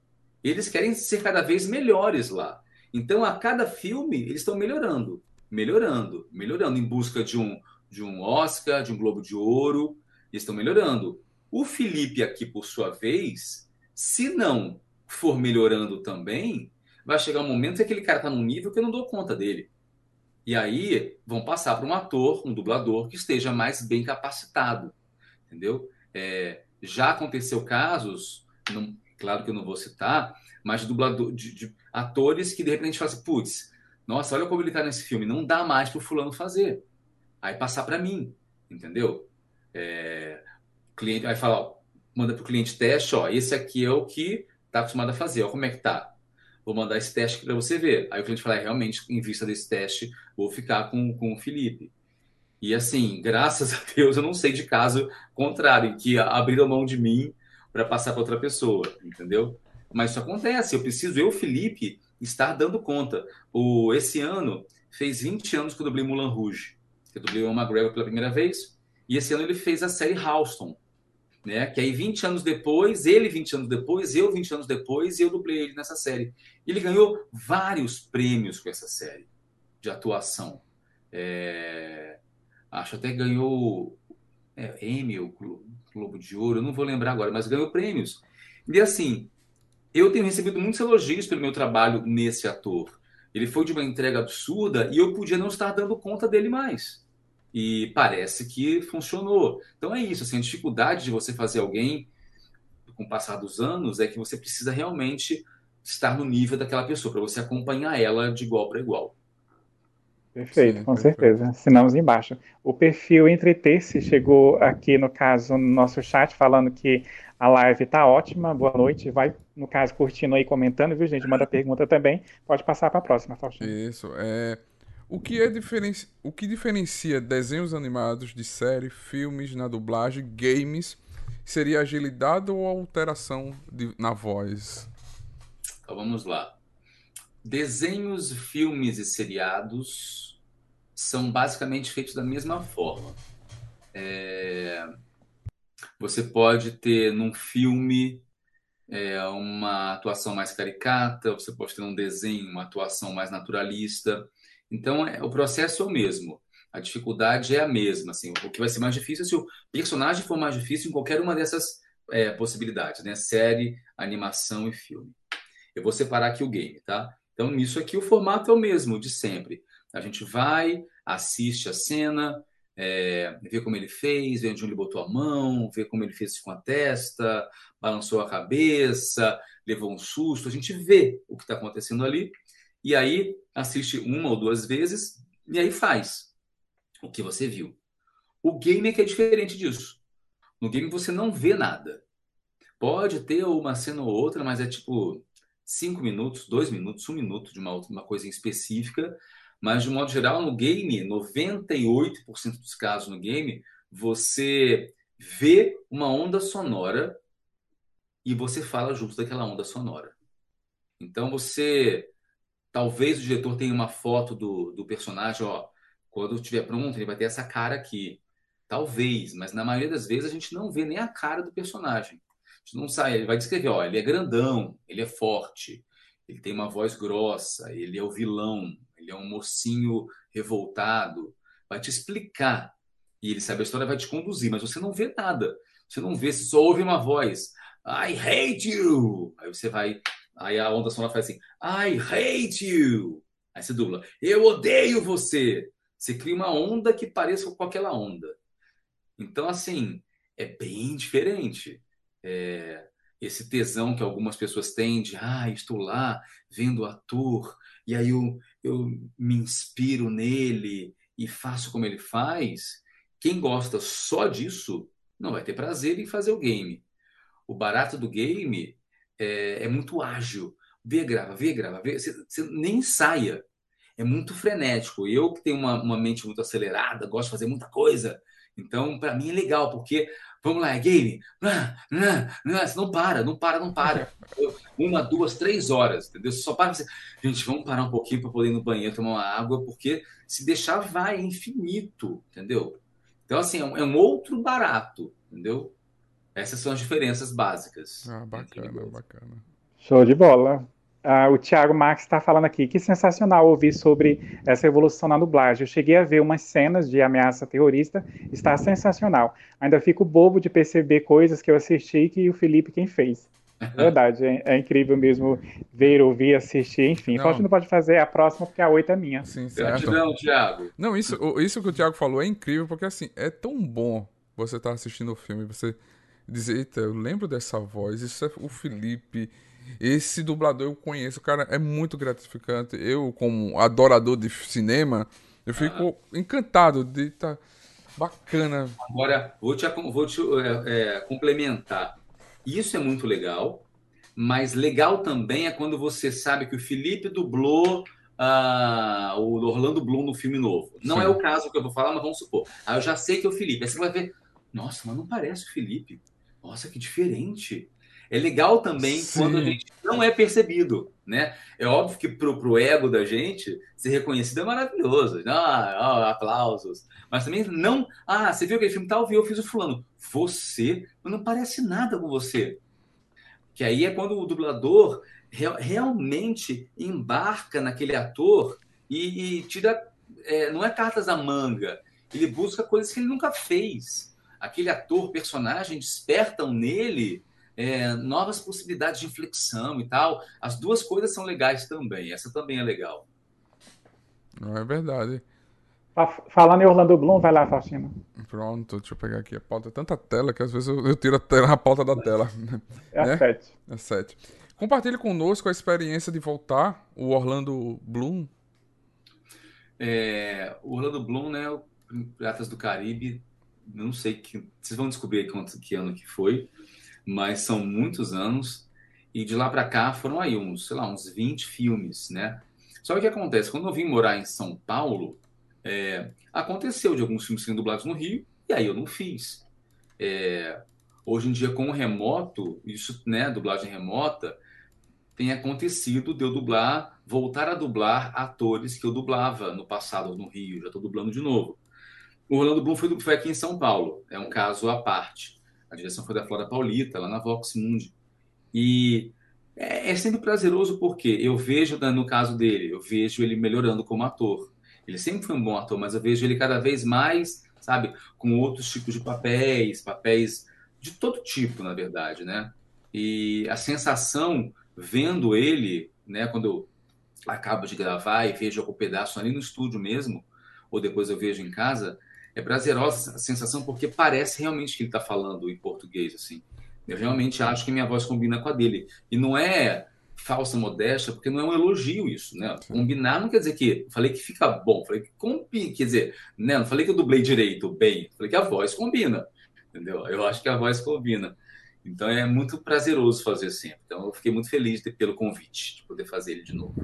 Eles querem ser cada vez melhores lá. Então, a cada filme, eles estão melhorando, melhorando, melhorando, em busca de um, de um Oscar, de um Globo de Ouro. Eles estão melhorando. O Felipe, aqui, por sua vez, se não for melhorando também, vai chegar um momento que aquele cara está num nível que eu não dou conta dele. E aí vão passar para um ator, um dublador que esteja mais bem capacitado, entendeu? É, já aconteceu casos, não, claro que eu não vou citar, mas de dublador, de, de atores que de repente assim, putz, nossa, olha como ele está nesse filme, não dá mais para o fulano fazer. Aí passar para mim, entendeu? É, cliente vai falar, ó, manda para o cliente teste, ó, esse aqui é o que está acostumado a fazer, ó, como é que tá? Vou mandar esse teste para você ver. Aí o cliente fala, é, realmente, em vista desse teste, vou ficar com, com o Felipe. E assim, graças a Deus, eu não sei de caso contrário, em que abriram mão de mim para passar para outra pessoa, entendeu? Mas isso acontece, eu preciso, eu, Felipe, estar dando conta. O, esse ano fez 20 anos que eu dublei Mulan Rouge. Eu dublei o McGregor pela primeira vez, e esse ano ele fez a série Halston, né? Que aí 20 anos depois, ele 20 anos depois, eu 20 anos depois, eu dublei ele nessa série. Ele ganhou vários prêmios com essa série de atuação. É... Acho até ganhou é, Emmy, o Globo de Ouro, eu não vou lembrar agora, mas ganhou prêmios. E assim, eu tenho recebido muitos elogios pelo meu trabalho nesse ator. Ele foi de uma entrega absurda e eu podia não estar dando conta dele mais e parece que funcionou. Então é isso, assim, a dificuldade de você fazer alguém com o passar dos anos é que você precisa realmente estar no nível daquela pessoa, para você acompanhar ela de igual para igual. Perfeito, Sim, com perfeito. certeza. Assinamos embaixo. O perfil Entreter-se chegou aqui, no caso, no nosso chat, falando que a live está ótima. Boa noite. Vai, no caso, curtindo aí, comentando, viu, gente? Manda pergunta também. Pode passar para a próxima, Faustinho. Isso. É... O que, é diferenci... o que diferencia desenhos animados de série, filmes na dublagem, games, seria agilidade ou alteração de... na voz? Então vamos lá. Desenhos, filmes e seriados são basicamente feitos da mesma forma. É... Você pode ter num filme é, uma atuação mais caricata, você pode ter um desenho, uma atuação mais naturalista. Então, é, o processo é o mesmo. A dificuldade é a mesma. Assim, o que vai ser mais difícil é se o personagem for mais difícil em qualquer uma dessas é, possibilidades, né? Série, animação e filme. Eu vou separar aqui o game, tá? Então, nisso aqui, o formato é o mesmo de sempre. A gente vai, assiste a cena, é, vê como ele fez, vê onde ele botou a mão, vê como ele fez com a testa, balançou a cabeça, levou um susto. A gente vê o que está acontecendo ali e aí assiste uma ou duas vezes e aí faz o que você viu. O game é que é diferente disso. No game você não vê nada. Pode ter uma cena ou outra, mas é tipo cinco minutos, dois minutos, um minuto de uma, uma coisa específica. Mas, de modo geral, no game, 98% dos casos no game, você vê uma onda sonora e você fala junto daquela onda sonora. Então, você Talvez o diretor tenha uma foto do, do personagem, ó, quando estiver pronto, ele vai ter essa cara aqui. Talvez, mas na maioria das vezes a gente não vê nem a cara do personagem. A gente não sabe, ele vai descrever, ó, ele é grandão, ele é forte, ele tem uma voz grossa, ele é o vilão, ele é um mocinho revoltado. Vai te explicar. E ele sabe a história, vai te conduzir, mas você não vê nada. Você não vê, você só ouve uma voz. I hate you! Aí você vai Aí a onda sonora faz assim: I hate you. Aí você dubla: Eu odeio você. Você cria uma onda que pareça com aquela onda. Então, assim, é bem diferente. É, esse tesão que algumas pessoas têm de, ah, estou lá vendo o ator, e aí eu, eu me inspiro nele e faço como ele faz. Quem gosta só disso não vai ter prazer em fazer o game. O barato do game é, é muito ágil. Vê, grava, vê, grava, vê. Você, você nem saia. É muito frenético. Eu que tenho uma, uma mente muito acelerada, gosto de fazer muita coisa. Então, para mim é legal, porque vamos lá, é game. Você não para, não para, não para. Uma, duas, três horas, entendeu? Você só para você. Gente, vamos parar um pouquinho para poder ir no banheiro tomar uma água, porque se deixar vai, infinito, entendeu? Então, assim, é um, é um outro barato, entendeu? Essas são as diferenças básicas. Ah, bacana, bacana. Show de bola. Ah, o Thiago Marques está falando aqui, que sensacional ouvir sobre essa evolução na dublagem. Eu cheguei a ver umas cenas de ameaça terrorista, está sensacional. Ainda fico bobo de perceber coisas que eu assisti que o Felipe quem fez. Verdade, é, é, incrível mesmo ver, ouvir, assistir, enfim. Não. não pode fazer a próxima porque a oito é minha. Sim, certo. Gratidão, Thiago. Não, isso, isso que o Thiago falou é incrível porque assim, é tão bom você estar tá assistindo o filme, você dizer, eita, eu lembro dessa voz, isso é o Felipe esse dublador eu conheço, cara, é muito gratificante. Eu, como adorador de cinema, eu fico ah. encantado de estar tá bacana. Agora, vou te, vou te é, é, complementar. Isso é muito legal, mas legal também é quando você sabe que o Felipe dublou uh, o Orlando Bloom no filme novo. Não Sim. é o caso que eu vou falar, mas vamos supor. Aí eu já sei que é o Felipe. Aí você vai ver, nossa, mas não parece o Felipe. Nossa, que diferente. É legal também Sim. quando a gente não é percebido, né? É óbvio que pro, pro ego da gente, ser reconhecido é maravilhoso. Ah, aplausos. Mas também não... Ah, você viu aquele filme tal? Eu fiz o fulano. Você? Não parece nada com você. Que aí é quando o dublador real, realmente embarca naquele ator e, e tira... É, não é cartas à manga. Ele busca coisas que ele nunca fez. Aquele ator, personagem, despertam nele é, novas possibilidades de inflexão e tal. As duas coisas são legais também. Essa também é legal. Não é verdade. Falando em Orlando Bloom, vai lá, Faustino. Pronto, deixa eu pegar aqui a pauta. Tanta tela que às vezes eu, eu tiro a, tela, a pauta da tela. É né? a 7. É 7. Compartilhe conosco a experiência de voltar, o Orlando Bloom. É, o Orlando Bloom, né? O Piratas do Caribe, não sei que. Vocês vão descobrir quanto, que ano que foi mas são muitos anos. E de lá para cá foram aí uns, sei lá, uns 20 filmes, né? Só que o que acontece? Quando eu vim morar em São Paulo, é, aconteceu de alguns filmes serem dublados no Rio, e aí eu não fiz. É, hoje em dia, com o remoto, isso, né, dublagem remota, tem acontecido de eu dublar, voltar a dublar atores que eu dublava no passado no Rio, já estou dublando de novo. O Orlando Bloom foi, foi aqui em São Paulo, é um caso à parte. A direção foi da Flora Paulita, lá na Vox Mundi. E é, é sempre prazeroso porque eu vejo, né, no caso dele, eu vejo ele melhorando como ator. Ele sempre foi um bom ator, mas eu vejo ele cada vez mais, sabe, com outros tipos de papéis, papéis de todo tipo, na verdade, né? E a sensação vendo ele, né, quando eu acabo de gravar e vejo algum pedaço ali no estúdio mesmo, ou depois eu vejo em casa, é prazerosa a sensação porque parece realmente que ele está falando em português, assim. Eu realmente acho que minha voz combina com a dele. E não é falsa modéstia, porque não é um elogio isso, né? Combinar não quer dizer que falei que fica bom, falei que combina, quer dizer, né? Não falei que eu dublei direito, bem, falei que a voz combina, entendeu? Eu acho que a voz combina. Então é muito prazeroso fazer sempre. Então eu fiquei muito feliz de, pelo convite de poder fazer ele de novo.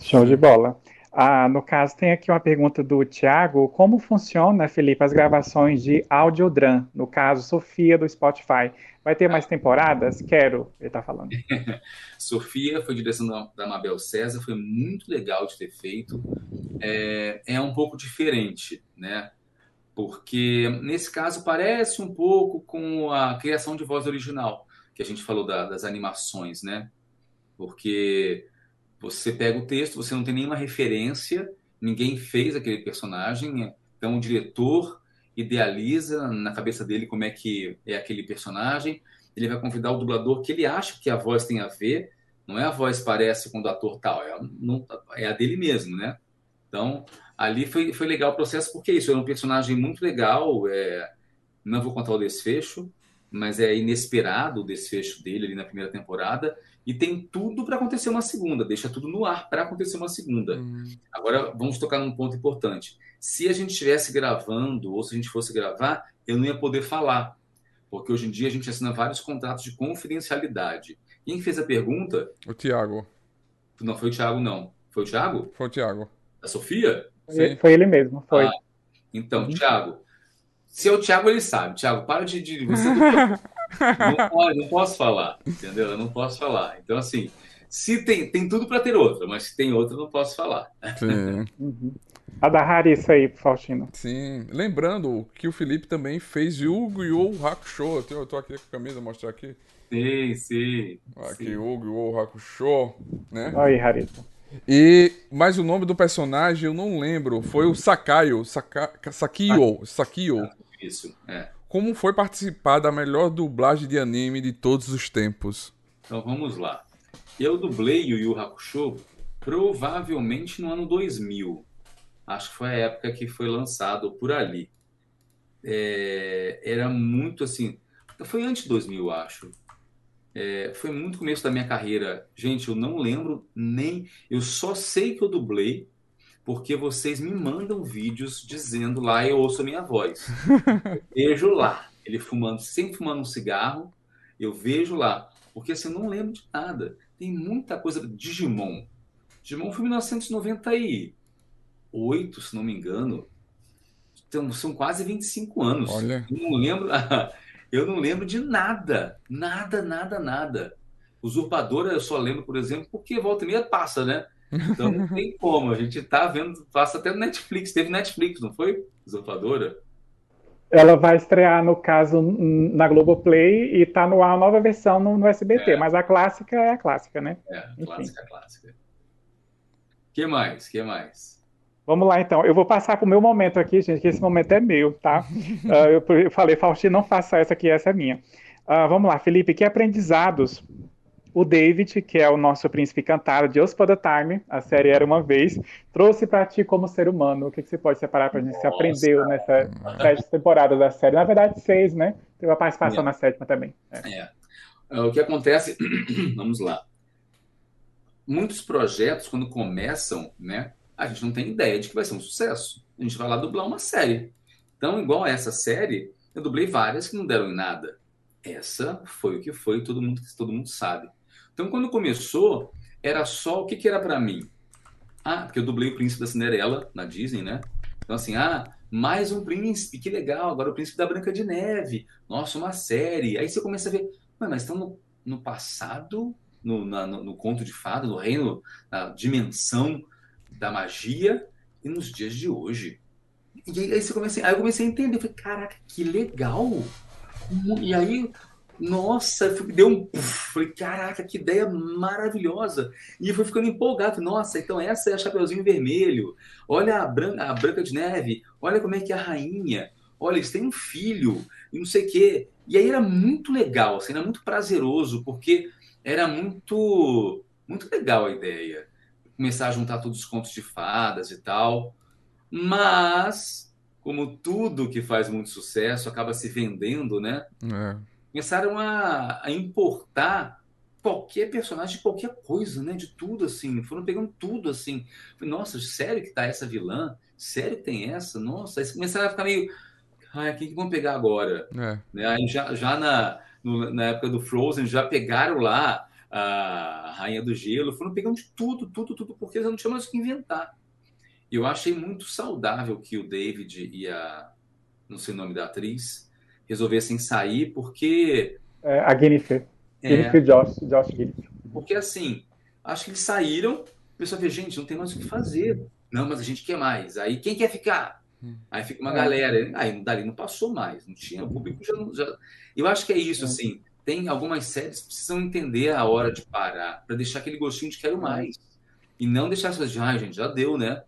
Show de bola. Ah, no caso, tem aqui uma pergunta do Tiago. Como funciona, Felipe, as gravações de Audiodram? No caso, Sofia do Spotify. Vai ter mais temporadas? Quero, ele está falando. Sofia foi direção da, Mabel César, foi muito legal de ter feito. É, é um pouco diferente, né? Porque nesse caso parece um pouco com a criação de voz original, que a gente falou da, das animações, né? Porque você pega o texto, você não tem nenhuma referência, ninguém fez aquele personagem, então o diretor idealiza na cabeça dele como é que é aquele personagem, ele vai convidar o dublador que ele acha que a voz tem a ver, não é a voz parece com o ator tal, é, não, é a dele mesmo, né? Então, ali foi, foi legal o processo, porque isso era um personagem muito legal, é, não vou contar o desfecho, mas é inesperado o desfecho dele ali na primeira temporada, e tem tudo para acontecer uma segunda, deixa tudo no ar para acontecer uma segunda. Uhum. Agora vamos tocar num ponto importante. Se a gente estivesse gravando ou se a gente fosse gravar, eu não ia poder falar, porque hoje em dia a gente assina vários contratos de confidencialidade. Quem fez a pergunta? O Tiago. Não foi o Tiago, não. Foi o Tiago? Foi o Tiago. A Sofia? Sim. Foi ele mesmo, foi. Ah, então, uhum. Tiago, se é o Tiago, ele sabe. Tiago, para de. de você não, pode, não posso falar, entendeu? Eu não posso falar. Então, assim, se tem, tem tudo para ter outra, mas se tem outra, não posso falar. Sim. Uhum. A da Harissa aí, Faustino. Sim. Lembrando que o Felipe também fez Yu-Gi-Oh! Hakusho. Eu tô aqui com a camisa, mostrar aqui. Sim, sim. Aqui, Yu-Gi-Oh! Hakusho, né? Aí, Harissa. E, mas o nome do personagem eu não lembro. Foi o Sakayo. Saka, Sakio. Ah, Sakio. Isso, é. Como foi participar da melhor dublagem de anime de todos os tempos? Então vamos lá. Eu dublei o Yu Hakusho provavelmente no ano 2000. Acho que foi a época que foi lançado por ali. É, era muito assim. Foi antes de 2000, acho. É, foi muito começo da minha carreira. Gente, eu não lembro nem. Eu só sei que eu dublei porque vocês me mandam vídeos dizendo lá eu ouço a minha voz. Eu vejo lá, ele fumando, sempre fumando um cigarro, eu vejo lá. Porque assim, eu não lembro de nada. Tem muita coisa. Digimon. Digimon foi em 1998, se não me engano. Então, são quase 25 anos. Olha. Eu não lembro. Eu não lembro de nada. Nada, nada, nada. Usurpadora eu só lembro, por exemplo, porque volta e meia passa, né? Então não tem como. A gente tá vendo, passa até no Netflix. Teve Netflix, não foi? Usurpadora? Ela vai estrear, no caso, na Globoplay e tá no ar a nova versão no, no SBT, é. mas a clássica é a clássica, né? É, a clássica é a clássica. que mais? que mais? Vamos lá, então. Eu vou passar para o meu momento aqui, gente, que esse momento é meu, tá? uh, eu, eu, falei, Faustino, não faça essa aqui, essa é minha. Uh, vamos lá, Felipe, que aprendizados o David, que é o nosso príncipe cantado de Us the Time, a série Era Uma Vez, trouxe para ti como ser humano? O que, que você pode separar para a gente? Você aprendeu nessa sete temporadas da série? Na verdade, seis, né? Teve a participação é. na sétima também. É. é. é o que acontece, vamos lá. Muitos projetos, quando começam, né? a gente não tem ideia de que vai ser um sucesso. A gente vai lá dublar uma série. Então, igual essa série, eu dublei várias que não deram em nada. Essa foi o que foi, todo mundo, todo mundo sabe. Então, quando começou, era só o que, que era para mim. Ah, porque eu dublei o Príncipe da Cinderela na Disney, né? Então, assim, ah, mais um príncipe, que legal, agora o Príncipe da Branca de Neve. Nossa, uma série. Aí você começa a ver, mas estão no, no passado, no, na, no, no conto de fada, no reino, na dimensão da magia e nos dias de hoje. E aí, você comecei, aí eu comecei a entender, falei, caraca, que legal! E aí, nossa, deu um falei, caraca, que ideia maravilhosa! E fui ficando empolgado, nossa, então essa é a Chapeuzinho Vermelho, olha a Branca, a Branca de Neve, olha como é que é a rainha, olha, eles têm um filho, e não sei o quê. E aí era muito legal, assim, era muito prazeroso, porque era muito, muito legal a ideia começar a juntar todos os contos de fadas e tal. Mas, como tudo que faz muito sucesso acaba se vendendo, né? É. Começaram a, a, importar qualquer personagem de qualquer coisa, né? De tudo, assim. Foram pegando tudo, assim. Nossa, sério que tá essa vilã? Sério que tem essa? Nossa, aí começaram a ficar meio... Ai, quem que vão pegar agora? É. Né? Aí já, já na, no, na época do Frozen, já pegaram lá a Rainha do Gelo, foram pegando de tudo, tudo, tudo, porque eles não tinham mais o que inventar. E eu achei muito saudável que o David e a, não sei o nome da atriz, resolvessem sair, porque... É, a Jennifer. É, Jennifer Josh, Josh Jennifer. Porque assim, acho que eles saíram, o pessoal vê, gente, não tem mais o que fazer. Não, mas a gente quer mais. Aí quem quer ficar? Hum. Aí fica uma é. galera. Aí dali não passou mais, não tinha, o público já, já... Eu acho que é isso, é. assim tem algumas séries que precisam entender a hora de parar, para deixar aquele gostinho de quero mais. E não deixar essas de, ah, gente, já deu, né?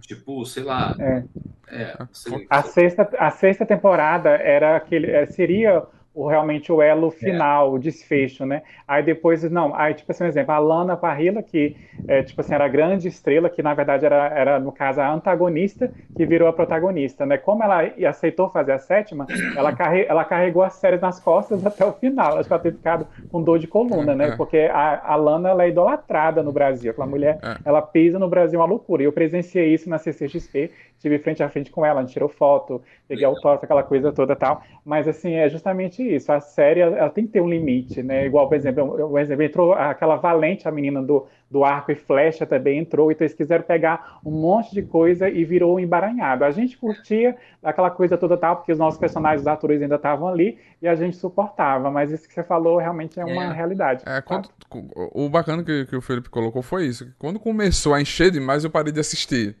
Tipo, sei lá. É. É, sei, a, sexta, a sexta temporada era aquele. É, seria o, realmente o elo é. final, é. o desfecho, né? Aí depois, não, aí tipo assim, um exemplo, a Lana Parrilla, que é, tipo assim, era a grande estrela, que na verdade era, era, no caso, a antagonista, que virou a protagonista, né? Como ela aceitou fazer a sétima, ela, carre, ela carregou a série nas costas até o final, acho que ela teve ficado com dor de coluna, né? É. Porque a, a Lana, ela é idolatrada no Brasil, aquela mulher, é. ela pisa no Brasil uma loucura, e eu presenciei isso na CCXP, estive frente a frente com ela, a gente tirou foto, peguei autógrafo, aquela coisa toda tal, mas assim, é justamente isso. A série ela tem que ter um limite, né? Igual, por exemplo, o exemplo entrou aquela Valente, a menina do, do arco e flecha também entrou, então eles quiseram pegar um monte de coisa e virou um embaranhado. A gente curtia aquela coisa toda tal, porque os nossos personagens, os atores ainda estavam ali e a gente suportava, mas isso que você falou realmente é uma é, realidade. É, quando, o bacana que, que o Felipe colocou foi isso, quando começou a encher demais eu parei de assistir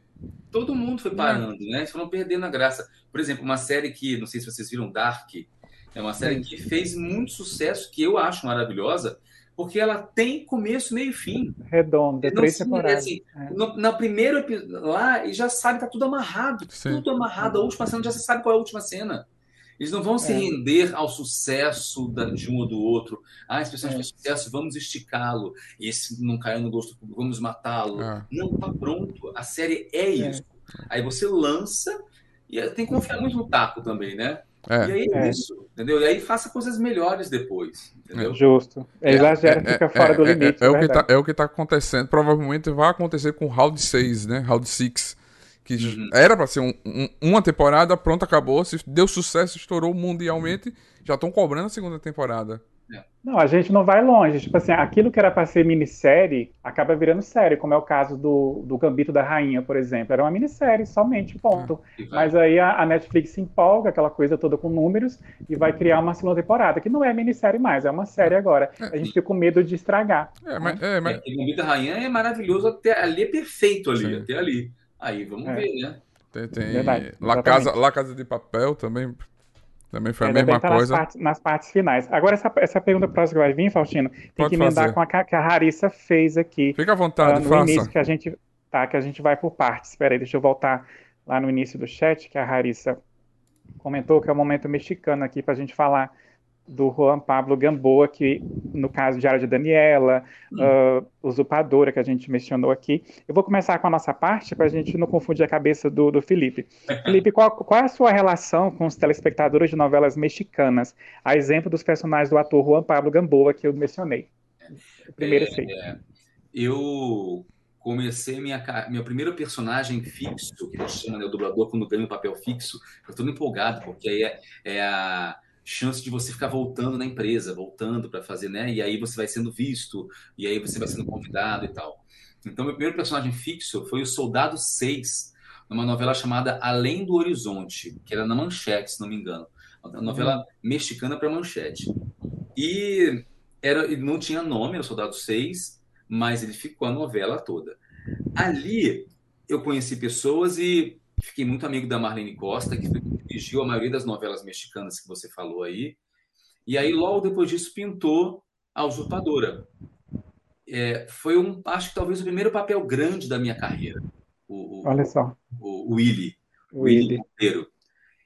todo mundo foi parando, né? Eles foram perdendo a graça. Por exemplo, uma série que, não sei se vocês viram, Dark, é uma série que fez muito sucesso, que eu acho maravilhosa, porque ela tem começo, meio e fim. Redonda, três temporadas. Assim, é. no, na primeira lá, e já sabe, tá tudo amarrado. Sim. Tudo amarrado. A última cena já se sabe qual é a última cena. Eles não vão se é. render ao sucesso da, de um ou do outro. Ah, esse personagem é. fez sucesso, vamos esticá-lo. Esse não caiu no gosto público, vamos matá-lo. É. Não, tá pronto. A série é, é. isso. Aí você lança e tem que confiar muito no taco também, né? É. E aí é, isso, entendeu? E aí faça coisas melhores depois, entendeu? Justo. Exagera, fica fora do limite. É, o que tá, é o que tá acontecendo. Provavelmente vai acontecer com o Round 6, né? Round 6 que uhum. era para ser um, um, uma temporada, pronto, acabou. Se deu sucesso, estourou mundialmente, já estão cobrando a segunda temporada. É. Não, a gente não vai longe. Tipo assim, aquilo que era para ser minissérie acaba virando série, como é o caso do, do Gambito da Rainha, por exemplo. Era uma minissérie somente, ponto. É, Mas aí a, a, Netflix se empolga, aquela coisa toda com números, e vai criar uma segunda temporada, que não é minissérie mais, é uma série agora. É, a gente fica com medo de estragar. É, mas, é, mas... É, Gambito da Rainha é maravilhoso, até ali é perfeito ali, Sim. até ali. Aí vamos é. ver, né? Tem, tem La, Casa, La Casa de Papel também. Também foi a mesma tá coisa. Nas partes, nas partes, finais. Agora, essa, essa pergunta próxima que vai vir, Faustino, tem Pode que emendar fazer. com a que a Rarissa fez aqui. Fica à vontade, uh, no faça. início que a gente tá, que a gente vai por partes. Espera aí, deixa eu voltar lá no início do chat, que a Rarissa comentou que é o momento mexicano aqui para a gente falar do Juan Pablo Gamboa, que no caso de Área de Daniela, uh, Usurpadora, que a gente mencionou aqui. Eu vou começar com a nossa parte, para a gente não confundir a cabeça do, do Felipe. Felipe, qual, qual, é a sua relação com os telespectadores de novelas mexicanas, a exemplo dos personagens do ator Juan Pablo Gamboa, que eu mencionei? primeiro é, sei. É, eu comecei minha meu primeiro personagem fixo, que a gente chama, né, o dublador, quando ganha um papel fixo, eu estou empolgado, porque aí é, é a chance de você ficar voltando na empresa, voltando para fazer, né? E aí você vai sendo visto, e aí você vai sendo convidado e tal. Então, meu primeiro personagem fixo foi o Soldado 6, numa novela chamada Além do Horizonte, que era na Manchete, se não me engano. Uma novela uhum. mexicana para Manchete. E era, ele não tinha nome, era o Soldado 6, mas ele ficou a novela toda. Ali eu conheci pessoas e fiquei muito amigo da Marlene Costa, que dirigiu a maioria das novelas mexicanas que você falou aí. E aí, logo depois disso, pintou A Usurpadora. É, foi um, acho que talvez o primeiro papel grande da minha carreira. O, Olha só. O, o Willy. O Willy. Willy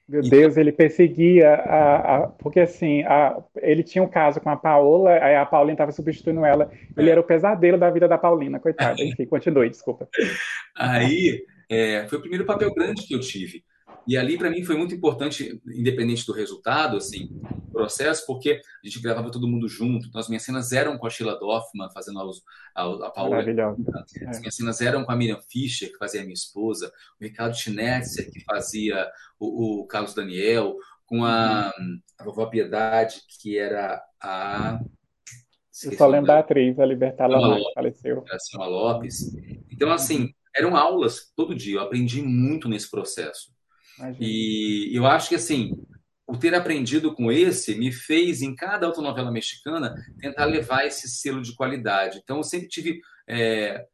Meu Deus, ele perseguia a, a, porque assim, a, ele tinha um caso com a Paola, aí a Paulina estava substituindo ela. Ele é. era o pesadelo da vida da Paulina, coitada. Enfim, continue, desculpa. Aí é, foi o primeiro papel grande que eu tive. E ali, para mim, foi muito importante, independente do resultado, assim, processo, porque a gente gravava todo mundo junto. Então, as minhas cenas eram com a Sheila Doffman, fazendo a, a, a Paola. As minhas cenas eram com a Miriam Fischer, que fazia a minha esposa, o Ricardo Schnetzer, que fazia o, o Carlos Daniel, com a, a vovó Piedade, que era a. Eu só lembro da atriz, a Libertar Lamar, que faleceu. A Lopes. Então, assim, eram aulas todo dia. Eu aprendi muito nesse processo. E eu acho que, assim, o ter aprendido com esse me fez, em cada autonovela mexicana, tentar levar esse selo de qualidade. Então, eu sempre tive é,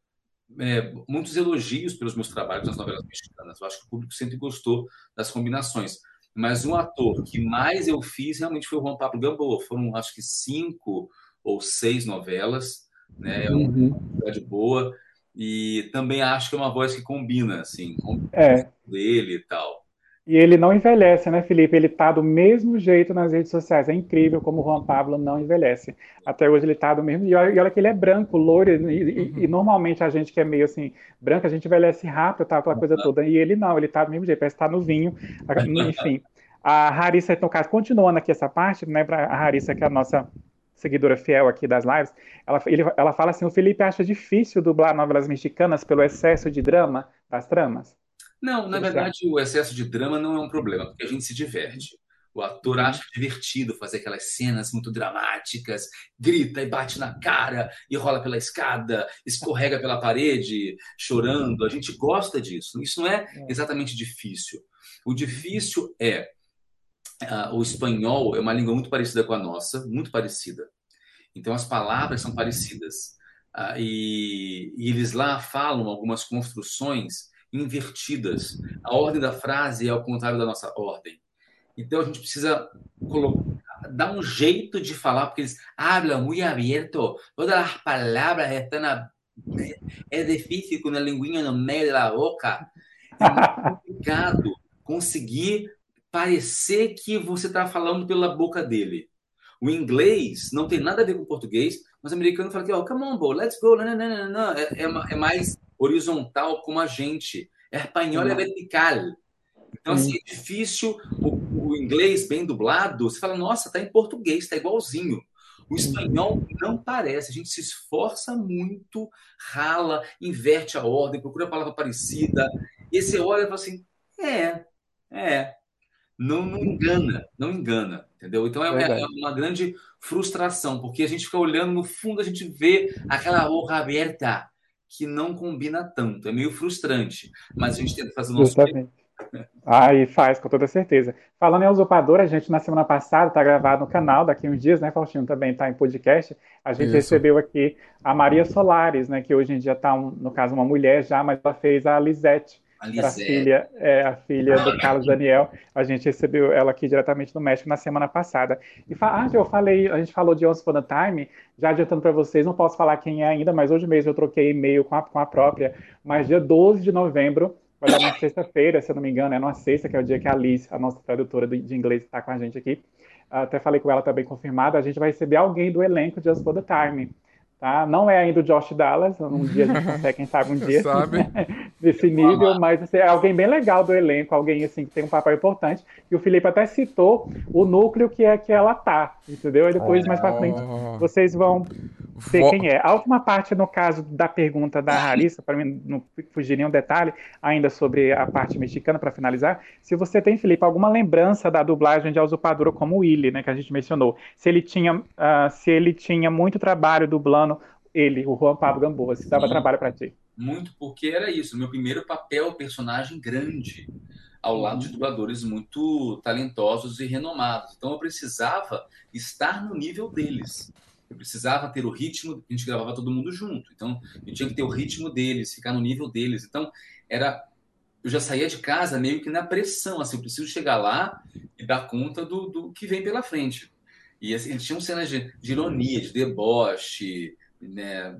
é, muitos elogios pelos meus trabalhos nas novelas mexicanas. Eu acho que o público sempre gostou das combinações. Mas um ator que mais eu fiz realmente foi o Juan Pablo Gamboa. Foram, acho que, cinco ou seis novelas. Né? É uma uhum. de boa. E também acho que é uma voz que combina, assim, com é. dele e tal. E ele não envelhece, né, Felipe? Ele tá do mesmo jeito nas redes sociais. É incrível como o Juan Pablo não envelhece. Até hoje ele tá do mesmo. E olha, e olha que ele é branco, loiro, e, uhum. e, normalmente a gente que é meio assim, branco, a gente envelhece rápido, tá, aquela coisa toda. E ele não, ele tá do mesmo jeito, parece que tá no vinho. Enfim. A Harissa, caso, continuando aqui essa parte, né, pra a Harissa, que é a nossa seguidora fiel aqui das lives, ela, ele, ela fala assim: o Felipe acha difícil dublar novelas mexicanas pelo excesso de drama das tramas. Não, na verdade, o excesso de drama não é um problema, porque a gente se diverte. O ator acha divertido fazer aquelas cenas muito dramáticas, grita e bate na cara, e rola pela escada, escorrega pela parede, chorando. A gente gosta disso. Isso não é, é. exatamente difícil. O difícil é uh, o espanhol é uma língua muito parecida com a nossa, muito parecida. Então as palavras são parecidas. Uh, e, e eles lá falam algumas construções invertidas. A ordem da frase é ao contrário da nossa ordem. Então a gente precisa colocar, dar um jeito de falar, porque eles hablam muito aberto, todas as palavras estão. A... É difícil com a linguinha no meio da boca. É complicado conseguir parecer que você está falando pela boca dele. O inglês não tem nada a ver com o português, mas o americano fala que, oh, come on, bro, let's go. Não, não, não, não. É, é, é mais horizontal como a gente. É espanhol é vertical. Então, assim, é difícil. O, o, inglês bem dublado, você fala, nossa, tá em português, está igualzinho. O espanhol não parece. A gente se esforça muito, rala, inverte a ordem, procura a palavra parecida. E você olha e fala assim, é, é. Não, não engana, não engana, entendeu? Então é, é, uma grande frustração, porque a gente fica olhando, no fundo a gente vê aquela boca aberta que não combina tanto. É meio frustrante, mas a gente tenta fazer o nosso Justamente. Ah, e faz, com toda certeza. Falando em usurpadora, a gente na semana passada está gravado no canal, daqui uns dias, né, Faustino, também está em podcast. A gente Isso. recebeu aqui a Maria Solares, né, que hoje em dia está, um, no caso, uma mulher já, mas ela fez a Lisette, a filha, é, a filha do Carlos Daniel. A gente recebeu ela aqui diretamente do México na semana passada. E ah, eu falei, a gente falou de Once Upon a Time, já adiantando para vocês, não posso falar quem é ainda, mas hoje mesmo eu troquei e-mail com a, com a própria. Mas dia 12 de novembro vai dar uma sexta-feira, se eu não me engano, é numa sexta, que é o dia que a Liz, a nossa tradutora de inglês, está com a gente aqui. Até falei com ela também confirmada, a gente vai receber alguém do elenco de Just for the Time. Tá? Não é ainda o Josh Dallas, um dia a gente consegue, quem sabe um dia, sabe? desse nível, mas assim, é alguém bem legal do elenco, alguém assim que tem um papel importante. E o Felipe até citou o núcleo que é que ela tá, entendeu? E depois, mais para frente, ah. vocês vão ver Vo... quem é. A última parte, no caso da pergunta da Larissa, para mim não fugir nenhum detalhe, ainda sobre a parte mexicana, para finalizar, se você tem, Felipe, alguma lembrança da dublagem de A Usurpadora como o Willy, né, que a gente mencionou, se ele tinha, uh, se ele tinha muito trabalho dublando ele, o Juan Pablo Gamboa, se dava trabalho para ti. Muito, porque era isso, meu primeiro papel, personagem grande, ao lado de dubladores muito talentosos e renomados. Então eu precisava estar no nível deles. Eu precisava ter o ritmo, a gente gravava todo mundo junto. Então eu tinha que ter o ritmo deles, ficar no nível deles. Então era eu já saía de casa meio que na pressão, assim, eu preciso chegar lá e dar conta do, do que vem pela frente. E assim, eles tinham cenas de, de ironia, de deboche, né?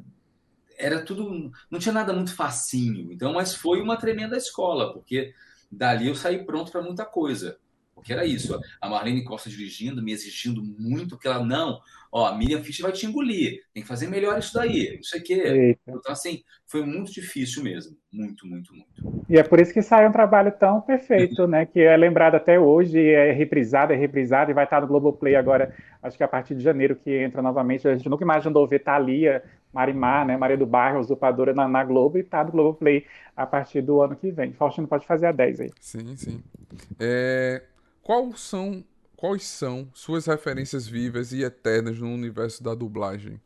Era tudo, não tinha nada muito facinho. Então, mas foi uma tremenda escola, porque dali eu saí pronto para muita coisa. Porque era isso, a Marlene Costa dirigindo, me exigindo muito, que ela, não, ó, a Miriam Fischer vai te engolir, tem que fazer melhor isso daí, isso aqui. Eita. Então, assim, foi muito difícil mesmo, muito, muito, muito. E é por isso que sai um trabalho tão perfeito, né, que é lembrado até hoje, é reprisado, é reprisado, e vai estar no Globoplay agora, acho que a partir de janeiro que entra novamente, a gente nunca imaginou ver Thalia, Marimar, né, Maria do Bairro, usurpadora na, na Globo, e tá no Globoplay a partir do ano que vem. Faustino pode fazer a 10 aí. Sim, sim. É, qual são, quais são suas referências vivas e eternas no universo da dublagem?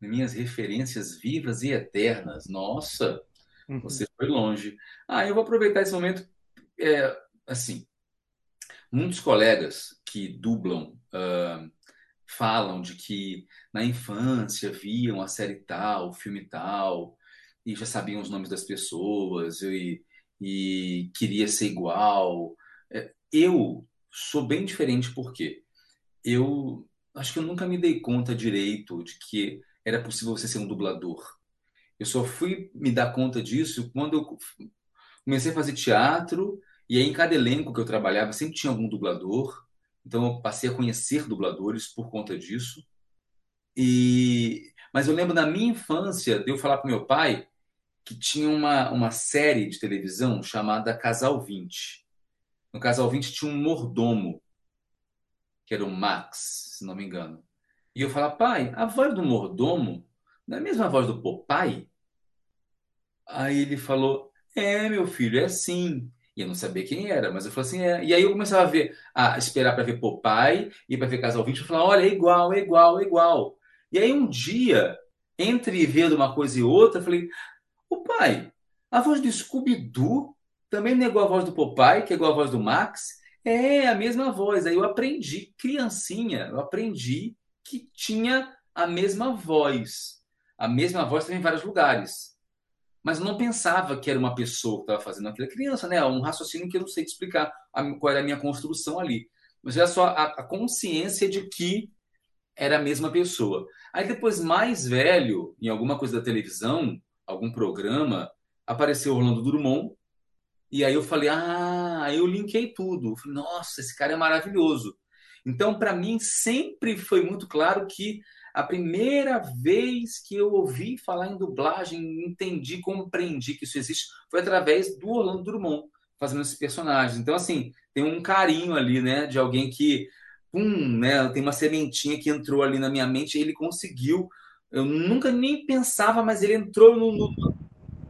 Minhas referências vivas e eternas. Nossa, uhum. você foi longe. Ah, eu vou aproveitar esse momento. É, assim, muitos colegas que dublam uh, falam de que na infância viam a série tal, o filme tal, e já sabiam os nomes das pessoas, e, e queria ser igual. É, eu sou bem diferente porque eu acho que eu nunca me dei conta direito de que era possível você ser um dublador. Eu só fui me dar conta disso quando eu comecei a fazer teatro e aí em cada elenco que eu trabalhava sempre tinha algum dublador. Então eu passei a conhecer dubladores por conta disso. E mas eu lembro na minha infância de eu falar para meu pai que tinha uma, uma série de televisão chamada Casal 20. No Casal 20 tinha um mordomo, que era o Max, se não me engano. E eu falava, pai, a voz do mordomo não é a mesma voz do Popeye? Aí ele falou, é, meu filho, é assim. E eu não sabia quem era, mas eu falei assim, é. E aí eu começava a ver, a esperar para ver Popeye e para ver Casal 20, eu falava, olha, é igual, é igual, é igual. E aí um dia, entre vendo uma coisa e outra, eu falei, o pai, a voz do Scooby-Doo também não é a voz do Popeye, que é igual a voz do Max? É a mesma voz. Aí eu aprendi, criancinha, eu aprendi que tinha a mesma voz. A mesma voz também em vários lugares mas não pensava que era uma pessoa que estava fazendo aquilo. Criança, né? Um raciocínio que eu não sei te explicar qual era a minha construção ali. Mas era só a, a consciência de que era a mesma pessoa. Aí depois, mais velho, em alguma coisa da televisão, algum programa, apareceu Orlando Drummond. E aí eu falei, ah, aí eu linkei tudo. Falei, nossa, esse cara é maravilhoso. Então, para mim, sempre foi muito claro que a primeira vez que eu ouvi falar em dublagem, entendi, compreendi que isso existe, foi através do Orlando Drummond, fazendo esse personagem. Então, assim, tem um carinho ali, né, de alguém que, pum, né, tem uma sementinha que entrou ali na minha mente e ele conseguiu. Eu nunca nem pensava, mas ele entrou no, no,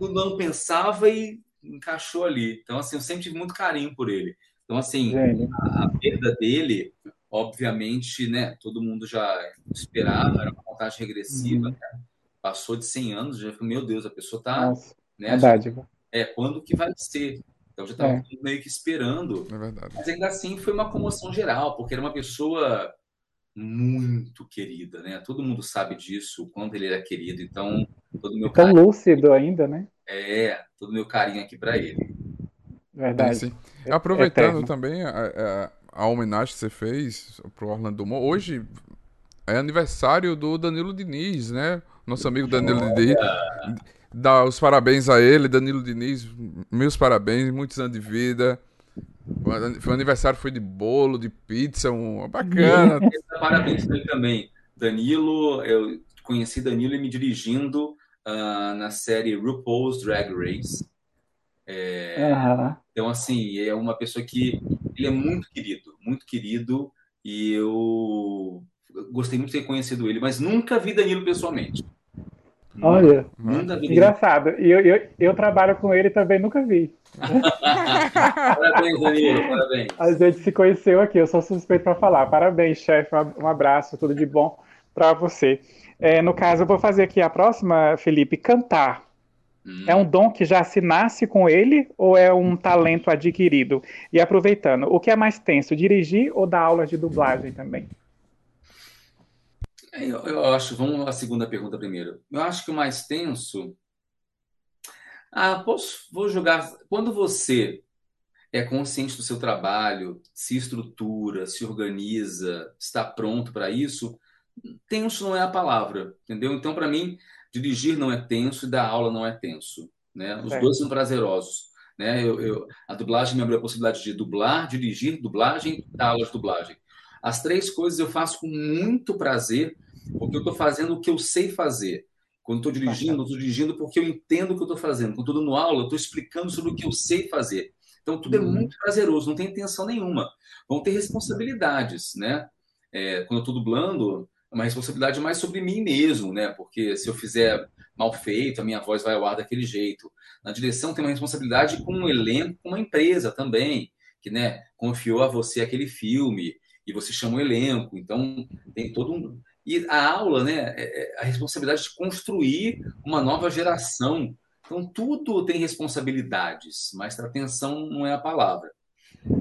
no não pensava e encaixou ali. Então, assim, eu sempre tive muito carinho por ele. Então, assim, a, a perda dele Obviamente, né, todo mundo já esperava, era uma contagem regressiva, uhum. né? passou de 100 anos, já falou, meu Deus, a pessoa está... Né, verdade. Já, é, quando que vai ser? Então já estava é. meio que esperando. É verdade. Mas ainda assim foi uma comoção geral, porque era uma pessoa muito querida, né? Todo mundo sabe disso, o quanto ele era querido. Então, todo meu Tão carinho, lúcido ainda, né? É, todo meu carinho aqui para ele. Verdade. Sim, sim. Aproveitando também a, a, a homenagem que você fez pro Orlando Drummond. Hoje é aniversário do Danilo Diniz, né? Nosso amigo Danilo Diniz. Dá os parabéns a ele, Danilo Diniz. Meus parabéns, muitos anos de vida. Foi aniversário, foi de bolo, de pizza, um bacana. Parabéns também. Danilo, eu conheci Danilo me dirigindo uh, na série RuPaul's Drag Race. É, uhum. Então, assim, é uma pessoa que ele é muito querido, muito querido, e eu gostei muito de ter conhecido ele, mas nunca vi Danilo pessoalmente. Olha, nunca vi engraçado. E eu, eu, eu, trabalho com ele também, nunca vi. parabéns, Danilo, parabéns. A gente se conheceu aqui, eu sou suspeito para falar. Parabéns, chefe, um abraço, tudo de bom para você. É, no caso, eu vou fazer aqui a próxima, Felipe, cantar. É um dom que já se nasce com ele ou é um talento adquirido? E aproveitando, o que é mais tenso, dirigir ou dar aulas de dublagem também? É, eu, eu acho, vamos à segunda pergunta primeiro. Eu acho que o mais tenso. Ah, posso, vou jogar. Quando você é consciente do seu trabalho, se estrutura, se organiza, está pronto para isso, tenso não é a palavra, entendeu? Então, para mim, dirigir não é tenso e dar aula não é tenso. Né? Os é. dois são prazerosos. Né? Eu, eu, a dublagem me abriu a possibilidade de dublar, dirigir, dublagem, dar aula de dublagem. As três coisas eu faço com muito prazer, porque eu estou fazendo o que eu sei fazer. Quando estou dirigindo, estou dirigindo porque eu entendo o que eu estou fazendo. Quando estou dando aula, estou explicando sobre o que eu sei fazer. Então, tudo é uhum. muito prazeroso, não tem intenção nenhuma. Vão ter responsabilidades, né? É, quando eu estou dublando, uma responsabilidade mais sobre mim mesmo, né? Porque se eu fizer mal feito, a minha voz vai ao ar daquele jeito. Na direção tem uma responsabilidade com um elenco, com uma empresa também, que né, confiou a você aquele filme e você chama o elenco. Então tem todo um e a aula, né, é, é a responsabilidade de construir uma nova geração. Então tudo tem responsabilidades, mas atenção não é a palavra.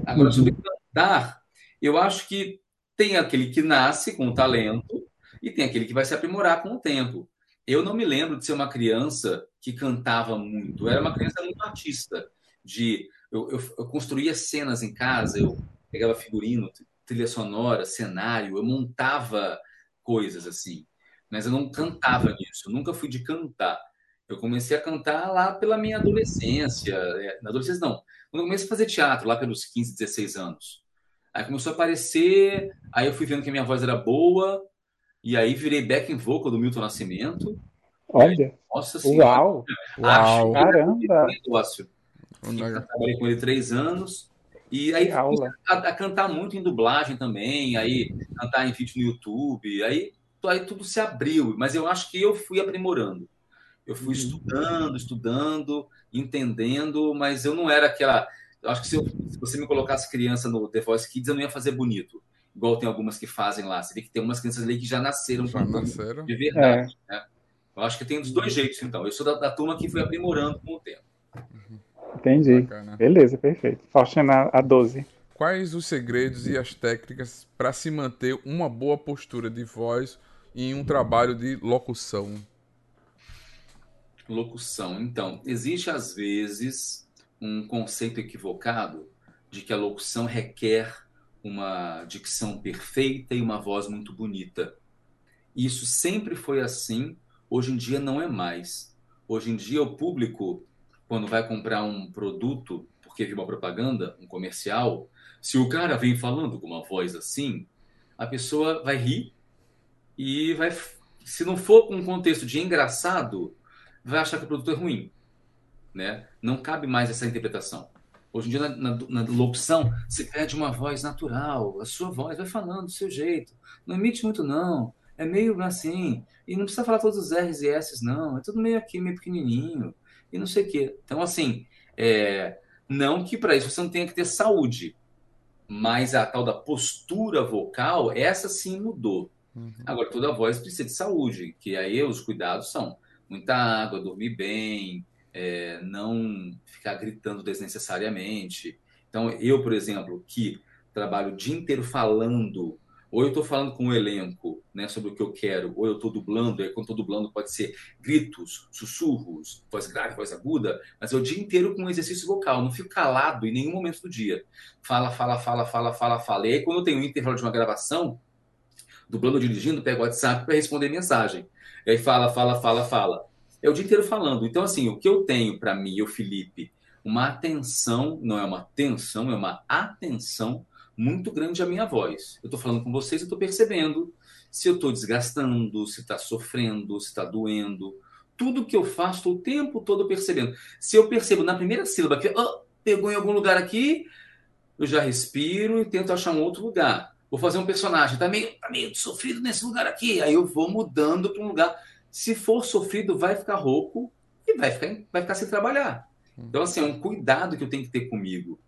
Agora sobre cantar, eu acho que tem aquele que nasce com talento e tem aquele que vai se aprimorar com o tempo. Eu não me lembro de ser uma criança que cantava muito. Eu era uma criança muito artista. De, eu, eu, eu construía cenas em casa, eu pegava figurino, trilha sonora, cenário, eu montava coisas assim. Mas eu não cantava nisso, eu nunca fui de cantar. Eu comecei a cantar lá pela minha adolescência. É, na adolescência, não. Quando eu comecei a fazer teatro, lá pelos 15, 16 anos. Aí começou a aparecer, aí eu fui vendo que a minha voz era boa, e aí virei backing vocal do Milton Nascimento. Olha. Nossa senhora. Uau. Uau. Caramba. Negócio. trabalhei com ele três anos. E aí a, a, cantar muito em dublagem também, aí cantar em vídeo no YouTube, aí, aí tudo se abriu. Mas eu acho que eu fui aprimorando. Eu fui uhum. estudando, estudando, entendendo, mas eu não era aquela Eu acho que se, eu, se, você me colocasse criança no The Voice Kids, eu não ia fazer bonito. Igual tem algumas que fazem lá. Você vê que tem umas crianças ali que já nasceram, já nasceram. de verdade. É. Né? Eu acho que tem dos dois jeitos, então. Eu sou da, da turma que foi aprimorando com o tempo. Entendi. Bacana. Beleza, perfeito. Faustina, a 12. Quais os segredos e as técnicas para se manter uma boa postura de voz em um trabalho de locução? Locução. Então, existe às vezes um conceito equivocado de que a locução requer uma dicção perfeita e uma voz muito bonita. Isso sempre foi assim, hoje em dia não é mais. Hoje em dia o público, quando vai comprar um produto, porque viu uma propaganda, um comercial, se o cara vem falando com uma voz assim, a pessoa vai rir e vai, se não for com um contexto de engraçado, vai achar que o produto é ruim. Né? Não cabe mais essa interpretação. Hoje em dia, na, na, na, locução, você pede uma voz natural, a sua voz vai falando do seu jeito. Não emite muito, não. É meio assim. E não precisa falar todos os R's e S's, não. É tudo meio aqui, meio pequenininho. E não sei o quê. Então, assim, é... não que para isso você não tenha que ter saúde. Mas a tal da postura vocal, essa sim mudou. Uhum. Agora, toda voz precisa de saúde, que aí os cuidados são muita água, dormir bem, é, não ficar gritando desnecessariamente. Então, eu, por exemplo, que trabalho o dia inteiro falando, ou eu estou falando com o elenco né, sobre o que eu quero, ou eu estou dublando, e quando estou dublando pode ser gritos, sussurros, voz grave, voz aguda, mas é o dia inteiro com um exercício vocal, não fico calado em nenhum momento do dia. Fala, fala, fala, fala, fala, fala. E aí, quando eu tenho um intervalo de uma gravação, dublando, dirigindo, pego o WhatsApp para responder mensagem. E aí fala, fala, fala, fala. É o dia inteiro falando. Então, assim, o que eu tenho para mim, o Felipe, uma atenção, não é uma tensão, é uma atenção muito grande à minha voz. Eu estou falando com vocês, eu estou percebendo se eu estou desgastando, se está sofrendo, se está doendo. Tudo que eu faço, estou o tempo todo percebendo. Se eu percebo na primeira sílaba que oh, pegou em algum lugar aqui, eu já respiro e tento achar um outro lugar vou fazer um personagem, tá meio, tá meio sofrido nesse lugar aqui. Aí eu vou mudando para um lugar. Se for sofrido, vai ficar rouco e vai ficar, vai ficar sem trabalhar. Então, assim, é um cuidado que eu tenho que ter comigo.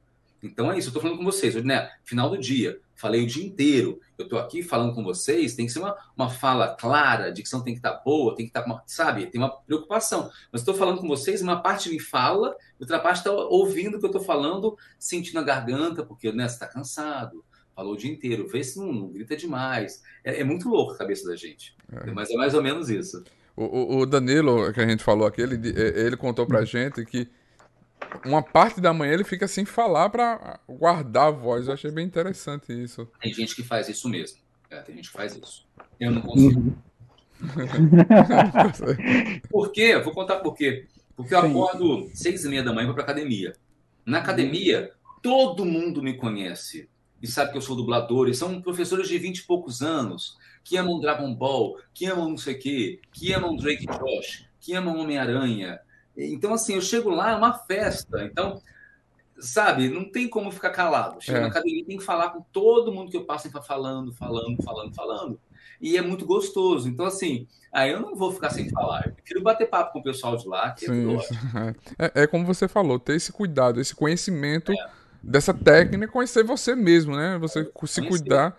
Então é isso, eu tô falando com vocês. Né? Final do dia, falei o dia inteiro. Eu tô aqui falando com vocês, tem que ser uma, uma fala clara, a dicção tem que estar tá boa, tem que estar, tá, sabe, tem uma preocupação. Mas estou falando com vocês, uma parte me fala, outra parte está ouvindo o que eu estou falando, sentindo a garganta, porque né, você está cansado, falou o dia inteiro, vê se não, não grita demais. É, é, muito louco a cabeça da gente. É. Mas é mais ou menos isso. O, o, Danilo, que a gente falou aqui, ele, ele contou pra gente que uma parte da manhã ele fica sem falar para guardar a voz. Eu achei bem interessante isso. Tem gente que faz isso mesmo. É, tem gente que faz isso. Eu não consigo. Uhum. por quê? Eu vou contar por quê. Porque eu acordo seis e meia da manhã e vou pra academia. Na academia, todo mundo me conhece e sabe que eu sou dublador, e são professores de 20 e poucos anos, que amam Dragon Ball, que amam não sei o quê, que amam Drake Josh, que amam Homem-Aranha. Então, assim, eu chego lá, é uma festa. Então, sabe, não tem como ficar calado. Chega é. na academia, tem que falar com todo mundo que eu passo, falando, falando, falando, falando. E é muito gostoso. Então, assim, aí eu não vou ficar sem falar. Eu prefiro bater papo com o pessoal de lá, que é Sim, é, é, é como você falou, ter esse cuidado, esse conhecimento. É dessa técnica é conhecer você mesmo, né? Você se cuidar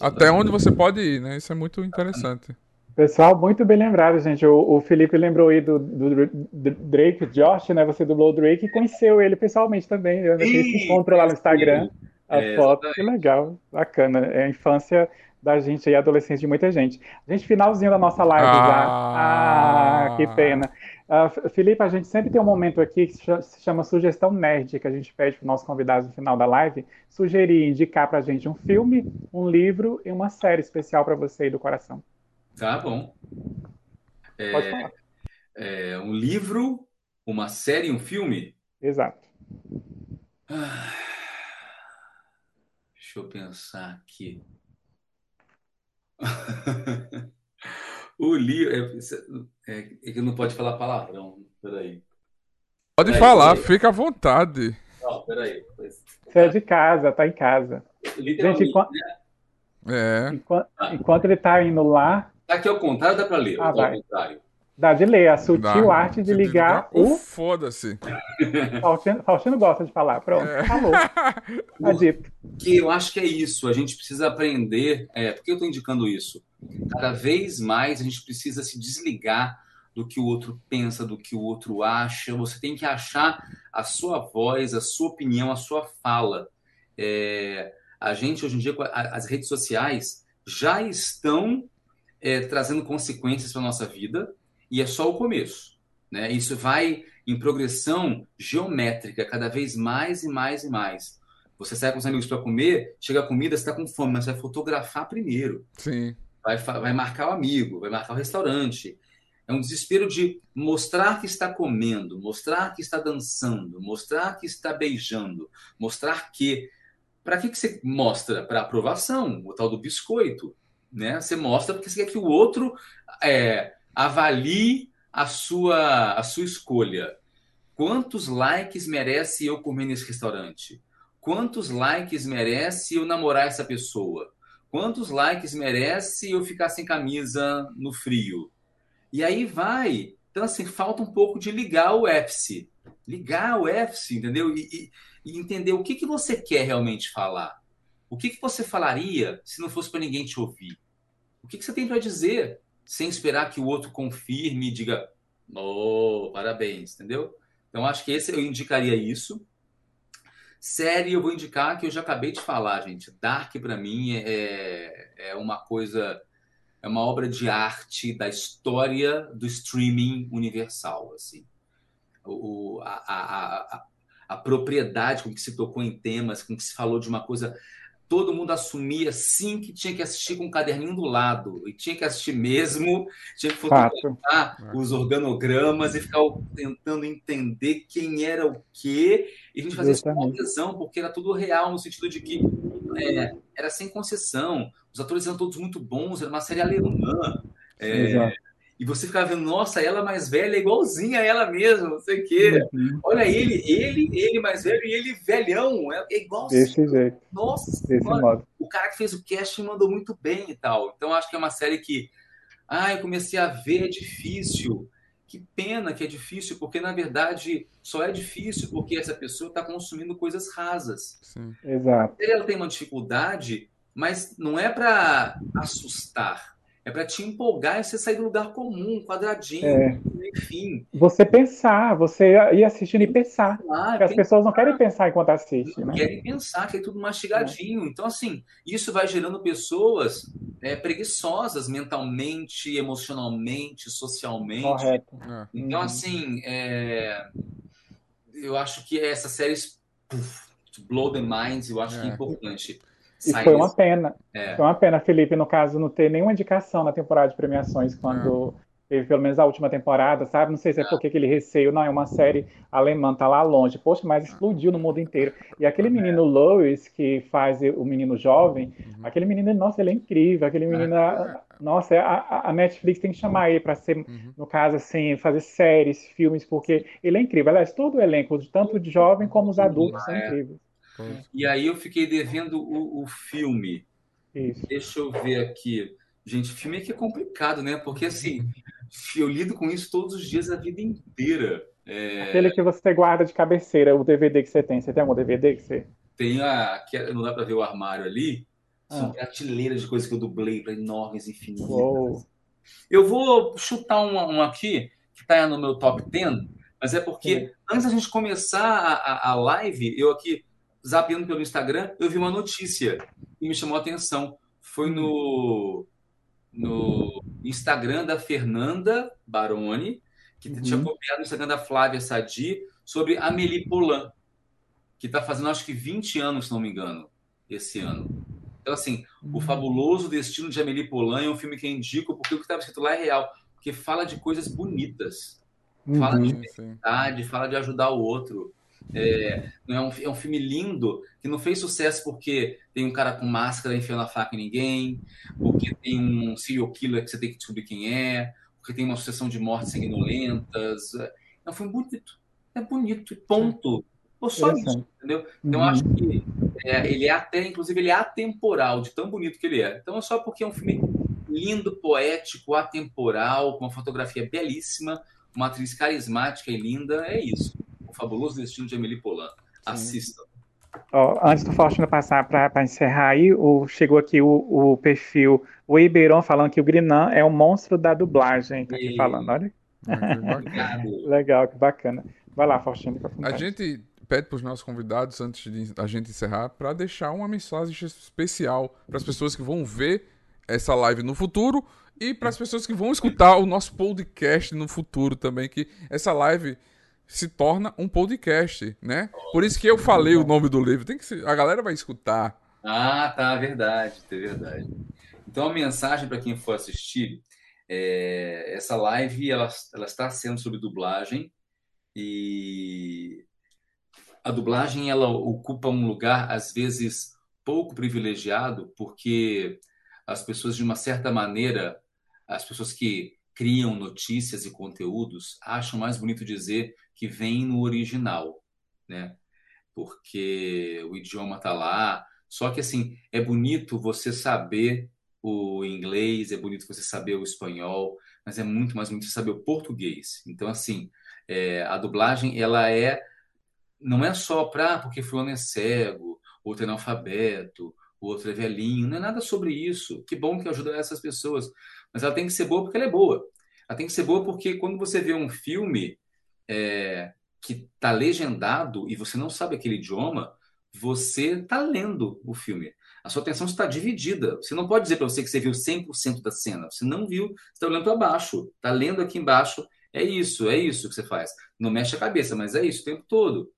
até onde você pode ir, né? Isso é muito interessante. Pessoal, muito bem lembrado, gente. O, o Felipe lembrou aí do, do, do, Drake, Josh, né? Você dublou o Drake e conheceu ele pessoalmente também. Eu fiz esse encontro lá no Instagram. A é, foto, que legal, bacana. É a infância da gente e adolescência de muita gente. A gente, finalzinho da nossa live ah, já. Ah, que pena. Uh, Felipe, a gente sempre tem um momento aqui que se chama sugestão nerd, que a gente pede para os nossos convidados no final da live sugerir, indicar para a gente um filme, um livro e uma série especial para você aí do coração. Tá bom. É, Pode falar. É, um livro, uma série e um filme? Exato. Ah, deixa eu pensar aqui. o livro. É, é, é, que não pode falar palavrão. Peraí. Pode peraí, falar, peraí. fica à vontade. Não, peraí. Você é de casa, tá em casa. Gente, enquanto, né? é. enquanto, ah. enquanto ele tá indo lá. Tá aqui ao contrário, dá para ler. Ah, vai. contrário. Dá de ler, a sutil Dá. arte de ligar, o. Foda-se. Faustino, Faustino gosta de falar. Pronto, é. falou. Dito. Que eu acho que é isso. A gente precisa aprender. É, por que eu estou indicando isso? Cada vez mais a gente precisa se desligar do que o outro pensa, do que o outro acha. Você tem que achar a sua voz, a sua opinião, a sua fala. É, a gente, hoje em dia, as redes sociais já estão é, trazendo consequências para a nossa vida e é só o começo. Né? Isso vai em progressão geométrica, cada vez mais e mais e mais. Você sai com os amigos para comer, chega a comida, você está com fome, mas vai fotografar primeiro. Sim. Vai, vai marcar o amigo, vai marcar o restaurante. É um desespero de mostrar que está comendo, mostrar que está dançando, mostrar que está beijando, mostrar que. Para que, que você mostra? Para aprovação, o tal do biscoito. Né? Você mostra porque você quer que o outro é, avalie a sua, a sua escolha. Quantos likes merece eu comer nesse restaurante? Quantos likes merece eu namorar essa pessoa? Quantos likes merece eu ficar sem camisa no frio? E aí vai. Então, assim, falta um pouco de ligar o FC. Ligar o FC, entendeu? E, e, e entender o que, que você quer realmente falar. O que, que você falaria se não fosse para ninguém te ouvir? O que, que você tem para dizer? sem esperar que o outro confirme e diga, oh, parabéns, entendeu? Então, acho que esse eu indicaria isso. Série, eu vou indicar que eu já acabei de falar, gente. Dark, para mim, é, é uma coisa, é uma obra de arte da história do streaming universal, assim. O, a, a, a, a propriedade com que se tocou em temas, com que se falou de uma coisa todo mundo assumia sim que tinha que assistir com um caderninho do lado, e tinha que assistir mesmo, tinha que fotografar Fato. os organogramas e ficar tentando entender quem era o quê, e a gente fazia isso com adesão, porque era tudo real, no sentido de que é, era sem concessão, os atores eram todos muito bons, era uma série alemã. É, Exato e você ficava vendo, nossa, ela mais velha, igualzinha a ela mesma, não sei o quê. Uhum. Olha ele, ele, ele mais velho e ele velhão, é, é igualzinho. Desse jeito. Nossa, Desse modo. o cara que fez o casting mandou muito bem e tal. Então acho que é uma série que, ah, eu comecei a ver, é difícil. Que pena que é difícil, porque na verdade só é difícil porque essa pessoa está consumindo coisas rasas. Sim. Exato. Ela tem uma dificuldade, mas não é para assustar é para te empolgar e você sair do lugar comum, quadradinho, é. enfim. Você pensar, você ir assistindo e pensar. Ah, porque as pessoas não querem pensar enquanto assistem, né? Querem pensar, que é tudo mastigadinho. É. Então, assim, isso vai gerando pessoas é, preguiçosas mentalmente, emocionalmente, socialmente. Correto. É. Então, uhum. assim, é, eu acho que essa série blow the minds, eu acho que é, é. importante. E foi uma pena. É. Foi uma pena, Felipe, no caso, não ter nenhuma indicação na temporada de premiações quando é. teve pelo menos a última temporada, sabe? Não sei se é, é. porque aquele receio, não, é uma série alemã, tá lá longe. Poxa, mas explodiu no mundo inteiro. E aquele é. menino Lois, que faz o menino jovem, uhum. aquele menino, nossa, ele é incrível. Aquele menino, nossa, a, a, Netflix tem que chamar ele para ser, uhum. no caso, assim, fazer séries, filmes, porque ele é incrível. Aliás, todo o elenco, tanto de jovem como os adultos, são incríveis. E aí eu fiquei devendo o, o filme. Isso. Deixa eu ver aqui. Gente, filme é que é complicado, né? Porque assim, eu lido com isso todos os dias a vida inteira. É... Aquele que você guarda de cabeceira, o DVD que você tem. Você tem algum DVD que você. Tem a. Que é, não dá para ver o armário ali. São ah. prateleiras de coisas que eu dublei para enormes, infinitas. Uou. Eu vou chutar um, um aqui, que está no meu top 10, mas é porque Sim. antes da gente começar a, a, a live, eu aqui zapeando pelo Instagram, eu vi uma notícia e me chamou a atenção. Foi no, no Instagram da Fernanda Baroni, que uhum. tinha copiado no Instagram da Flávia Sadi, sobre Amélie Poulain, que está fazendo acho que 20 anos, se não me engano, esse ano. Então, assim, uhum. O Fabuloso Destino de Amélie Poulain é um filme que eu indico porque o que estava escrito lá é real, porque fala de coisas bonitas, fala uhum, de verdade, fala de ajudar o outro. É, é, um, é um filme lindo que não fez sucesso porque tem um cara com máscara enfiando a faca em ninguém, porque tem um serial killer que você tem que descobrir quem é, porque tem uma sucessão de mortes sanguinolentas. É um filme bonito. É bonito, ponto. Pô, só isso, entendeu? Então, uhum. eu acho que é, ele é até, inclusive, ele é atemporal, de tão bonito que ele é. Então, é só porque é um filme lindo, poético, atemporal, com uma fotografia belíssima, uma atriz carismática e linda. É isso. Fabuloso destino de Emily Polan. Assistam. Oh, antes do Faustino passar para encerrar aí, o, chegou aqui o, o perfil, o Ibeiron falando que o Grinan é o monstro da dublagem. Tá aqui falando, olha. Legal, que bacana. Vai lá, Faustino. A gente pede para os nossos convidados, antes de a gente encerrar, para deixar uma mensagem especial para as pessoas que vão ver essa live no futuro e para as pessoas que vão escutar o nosso podcast no futuro também, que essa live se torna um podcast, né? Por isso que eu falei o nome do livro. Tem que ser, a galera vai escutar. Ah, tá, verdade, é verdade. Então a mensagem para quem for assistir, é, essa live ela, ela está sendo sobre dublagem e a dublagem ela ocupa um lugar às vezes pouco privilegiado porque as pessoas de uma certa maneira, as pessoas que criam notícias e conteúdos acham mais bonito dizer que vem no original, né? Porque o idioma tá lá. Só que assim, é bonito você saber o inglês, é bonito você saber o espanhol, mas é muito mais bonito saber o português. Então assim, é, a dublagem ela é não é só para porque fulano é cego, outro é analfabeto, outro é velhinho, não é nada sobre isso. Que bom que ajuda essas pessoas, mas ela tem que ser boa porque ela é boa. Ela tem que ser boa porque quando você vê um filme é, que está legendado e você não sabe aquele idioma, você está lendo o filme. A sua atenção está dividida. Você não pode dizer para você que você viu 100% da cena. Você não viu, você está olhando para baixo. Está lendo aqui embaixo. É isso, é isso que você faz. Não mexe a cabeça, mas é isso o tempo todo.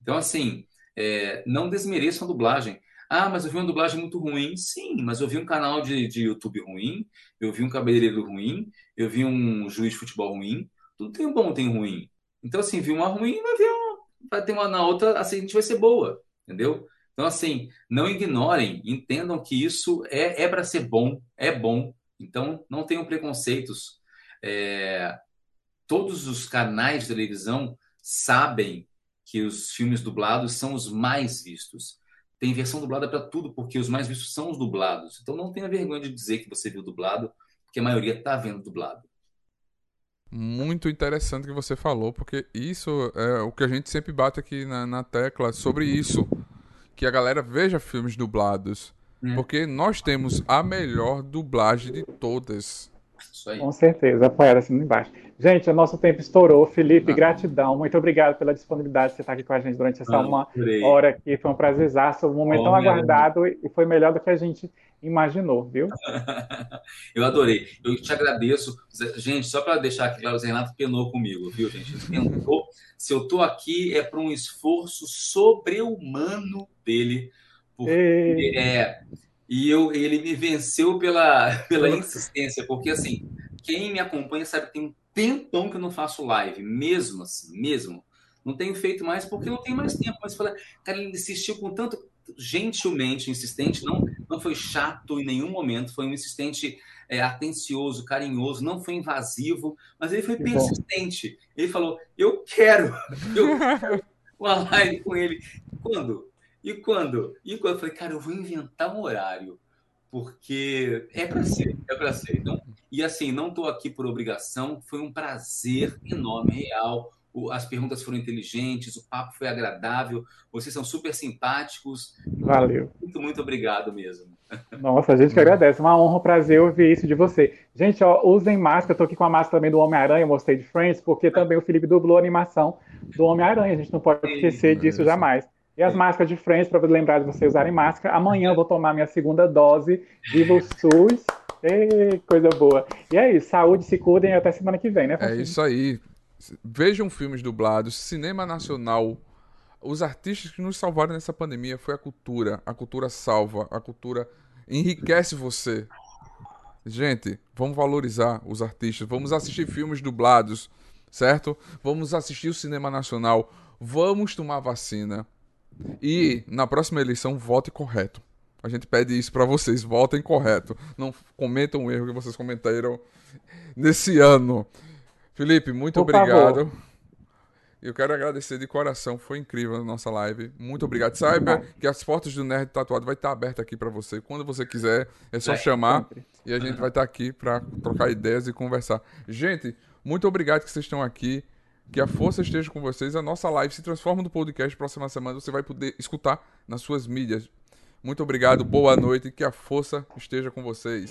Então, assim, é, não desmereçam a dublagem. Ah, mas eu vi uma dublagem muito ruim. Sim, mas eu vi um canal de, de YouTube ruim, eu vi um cabeleireiro ruim, eu vi um juiz de futebol ruim. Tudo tem um bom, tem um ruim. Então, assim, vi uma ruim, vai, ver uma, vai ter uma na outra, a seguinte vai ser boa, entendeu? Então, assim, não ignorem, entendam que isso é, é para ser bom, é bom. Então, não tenham preconceitos. É, todos os canais de televisão sabem que os filmes dublados são os mais vistos. Tem versão dublada para tudo, porque os mais vistos são os dublados. Então não tenha vergonha de dizer que você viu dublado, porque a maioria está vendo dublado. Muito interessante que você falou, porque isso é o que a gente sempre bate aqui na, na tecla sobre isso. Que a galera veja filmes dublados. Hum. Porque nós temos a melhor dublagem de todas. Com certeza, apoiar assim embaixo. Gente, o nosso tempo estourou. Felipe, ah. gratidão. Muito obrigado pela disponibilidade de você estar aqui com a gente durante essa ah, uma hora aqui. Foi um prazerzaço, um momento oh, tão aguardado e foi melhor do que a gente imaginou, viu? eu adorei. Eu te agradeço. Gente, só para deixar aqui claro, o Zé Renato penou comigo, viu, gente? Ele tentou. Se eu estou aqui é para um esforço sobre-humano dele. Porque, é, e eu, ele me venceu pela, pela insistência, porque assim, quem me acompanha sabe que tem um tempão que eu não faço live, mesmo assim, mesmo. Não tenho feito mais porque não tenho mais tempo. Mas cara, ele insistiu com tanto gentilmente, insistente, não, não foi chato em nenhum momento, foi um insistente é, atencioso, carinhoso, não foi invasivo, mas ele foi persistente. Ele falou: Eu quero, eu quero uma live com ele. Quando? E quando? E quando eu falei, cara, eu vou inventar um horário, porque é para ser, é para ser. Então, e assim, não estou aqui por obrigação, foi um prazer enorme, real. As perguntas foram inteligentes, o papo foi agradável, vocês são super simpáticos. Valeu. Muito, muito obrigado mesmo. Nossa, a gente que agradece. Uma honra, um prazer ouvir isso de você. Gente, ó, usem máscara. Eu tô aqui com a máscara também do Homem-Aranha, mostrei de Friends, porque também o Felipe dublou a animação do Homem-Aranha. A gente não pode esquecer disso jamais. E as máscaras de frente, para lembrar de vocês usarem máscara. Amanhã eu vou tomar minha segunda dose. Viva o SUS! Ei, coisa boa. E é isso. Saúde, se cuidem e até semana que vem, né, É isso aí. Vejam filmes dublados, cinema nacional. Os artistas que nos salvaram nessa pandemia foi a cultura. A cultura salva, a cultura enriquece você. Gente, vamos valorizar os artistas. Vamos assistir filmes dublados, certo? Vamos assistir o cinema nacional. Vamos tomar vacina. E na próxima eleição, vote correto. A gente pede isso para vocês, votem correto. Não cometam o erro que vocês comentaram nesse ano. Felipe, muito Por obrigado. Favor. Eu quero agradecer de coração, foi incrível a nossa live. Muito obrigado. Saiba que as portas do Nerd Tatuado vai estar aberta aqui para você. Quando você quiser, é só é, chamar sempre. e a gente vai estar aqui para trocar ideias e conversar. Gente, muito obrigado que vocês estão aqui. Que a força esteja com vocês. A nossa live se transforma no podcast. Próxima semana você vai poder escutar nas suas mídias. Muito obrigado, boa noite. Que a força esteja com vocês.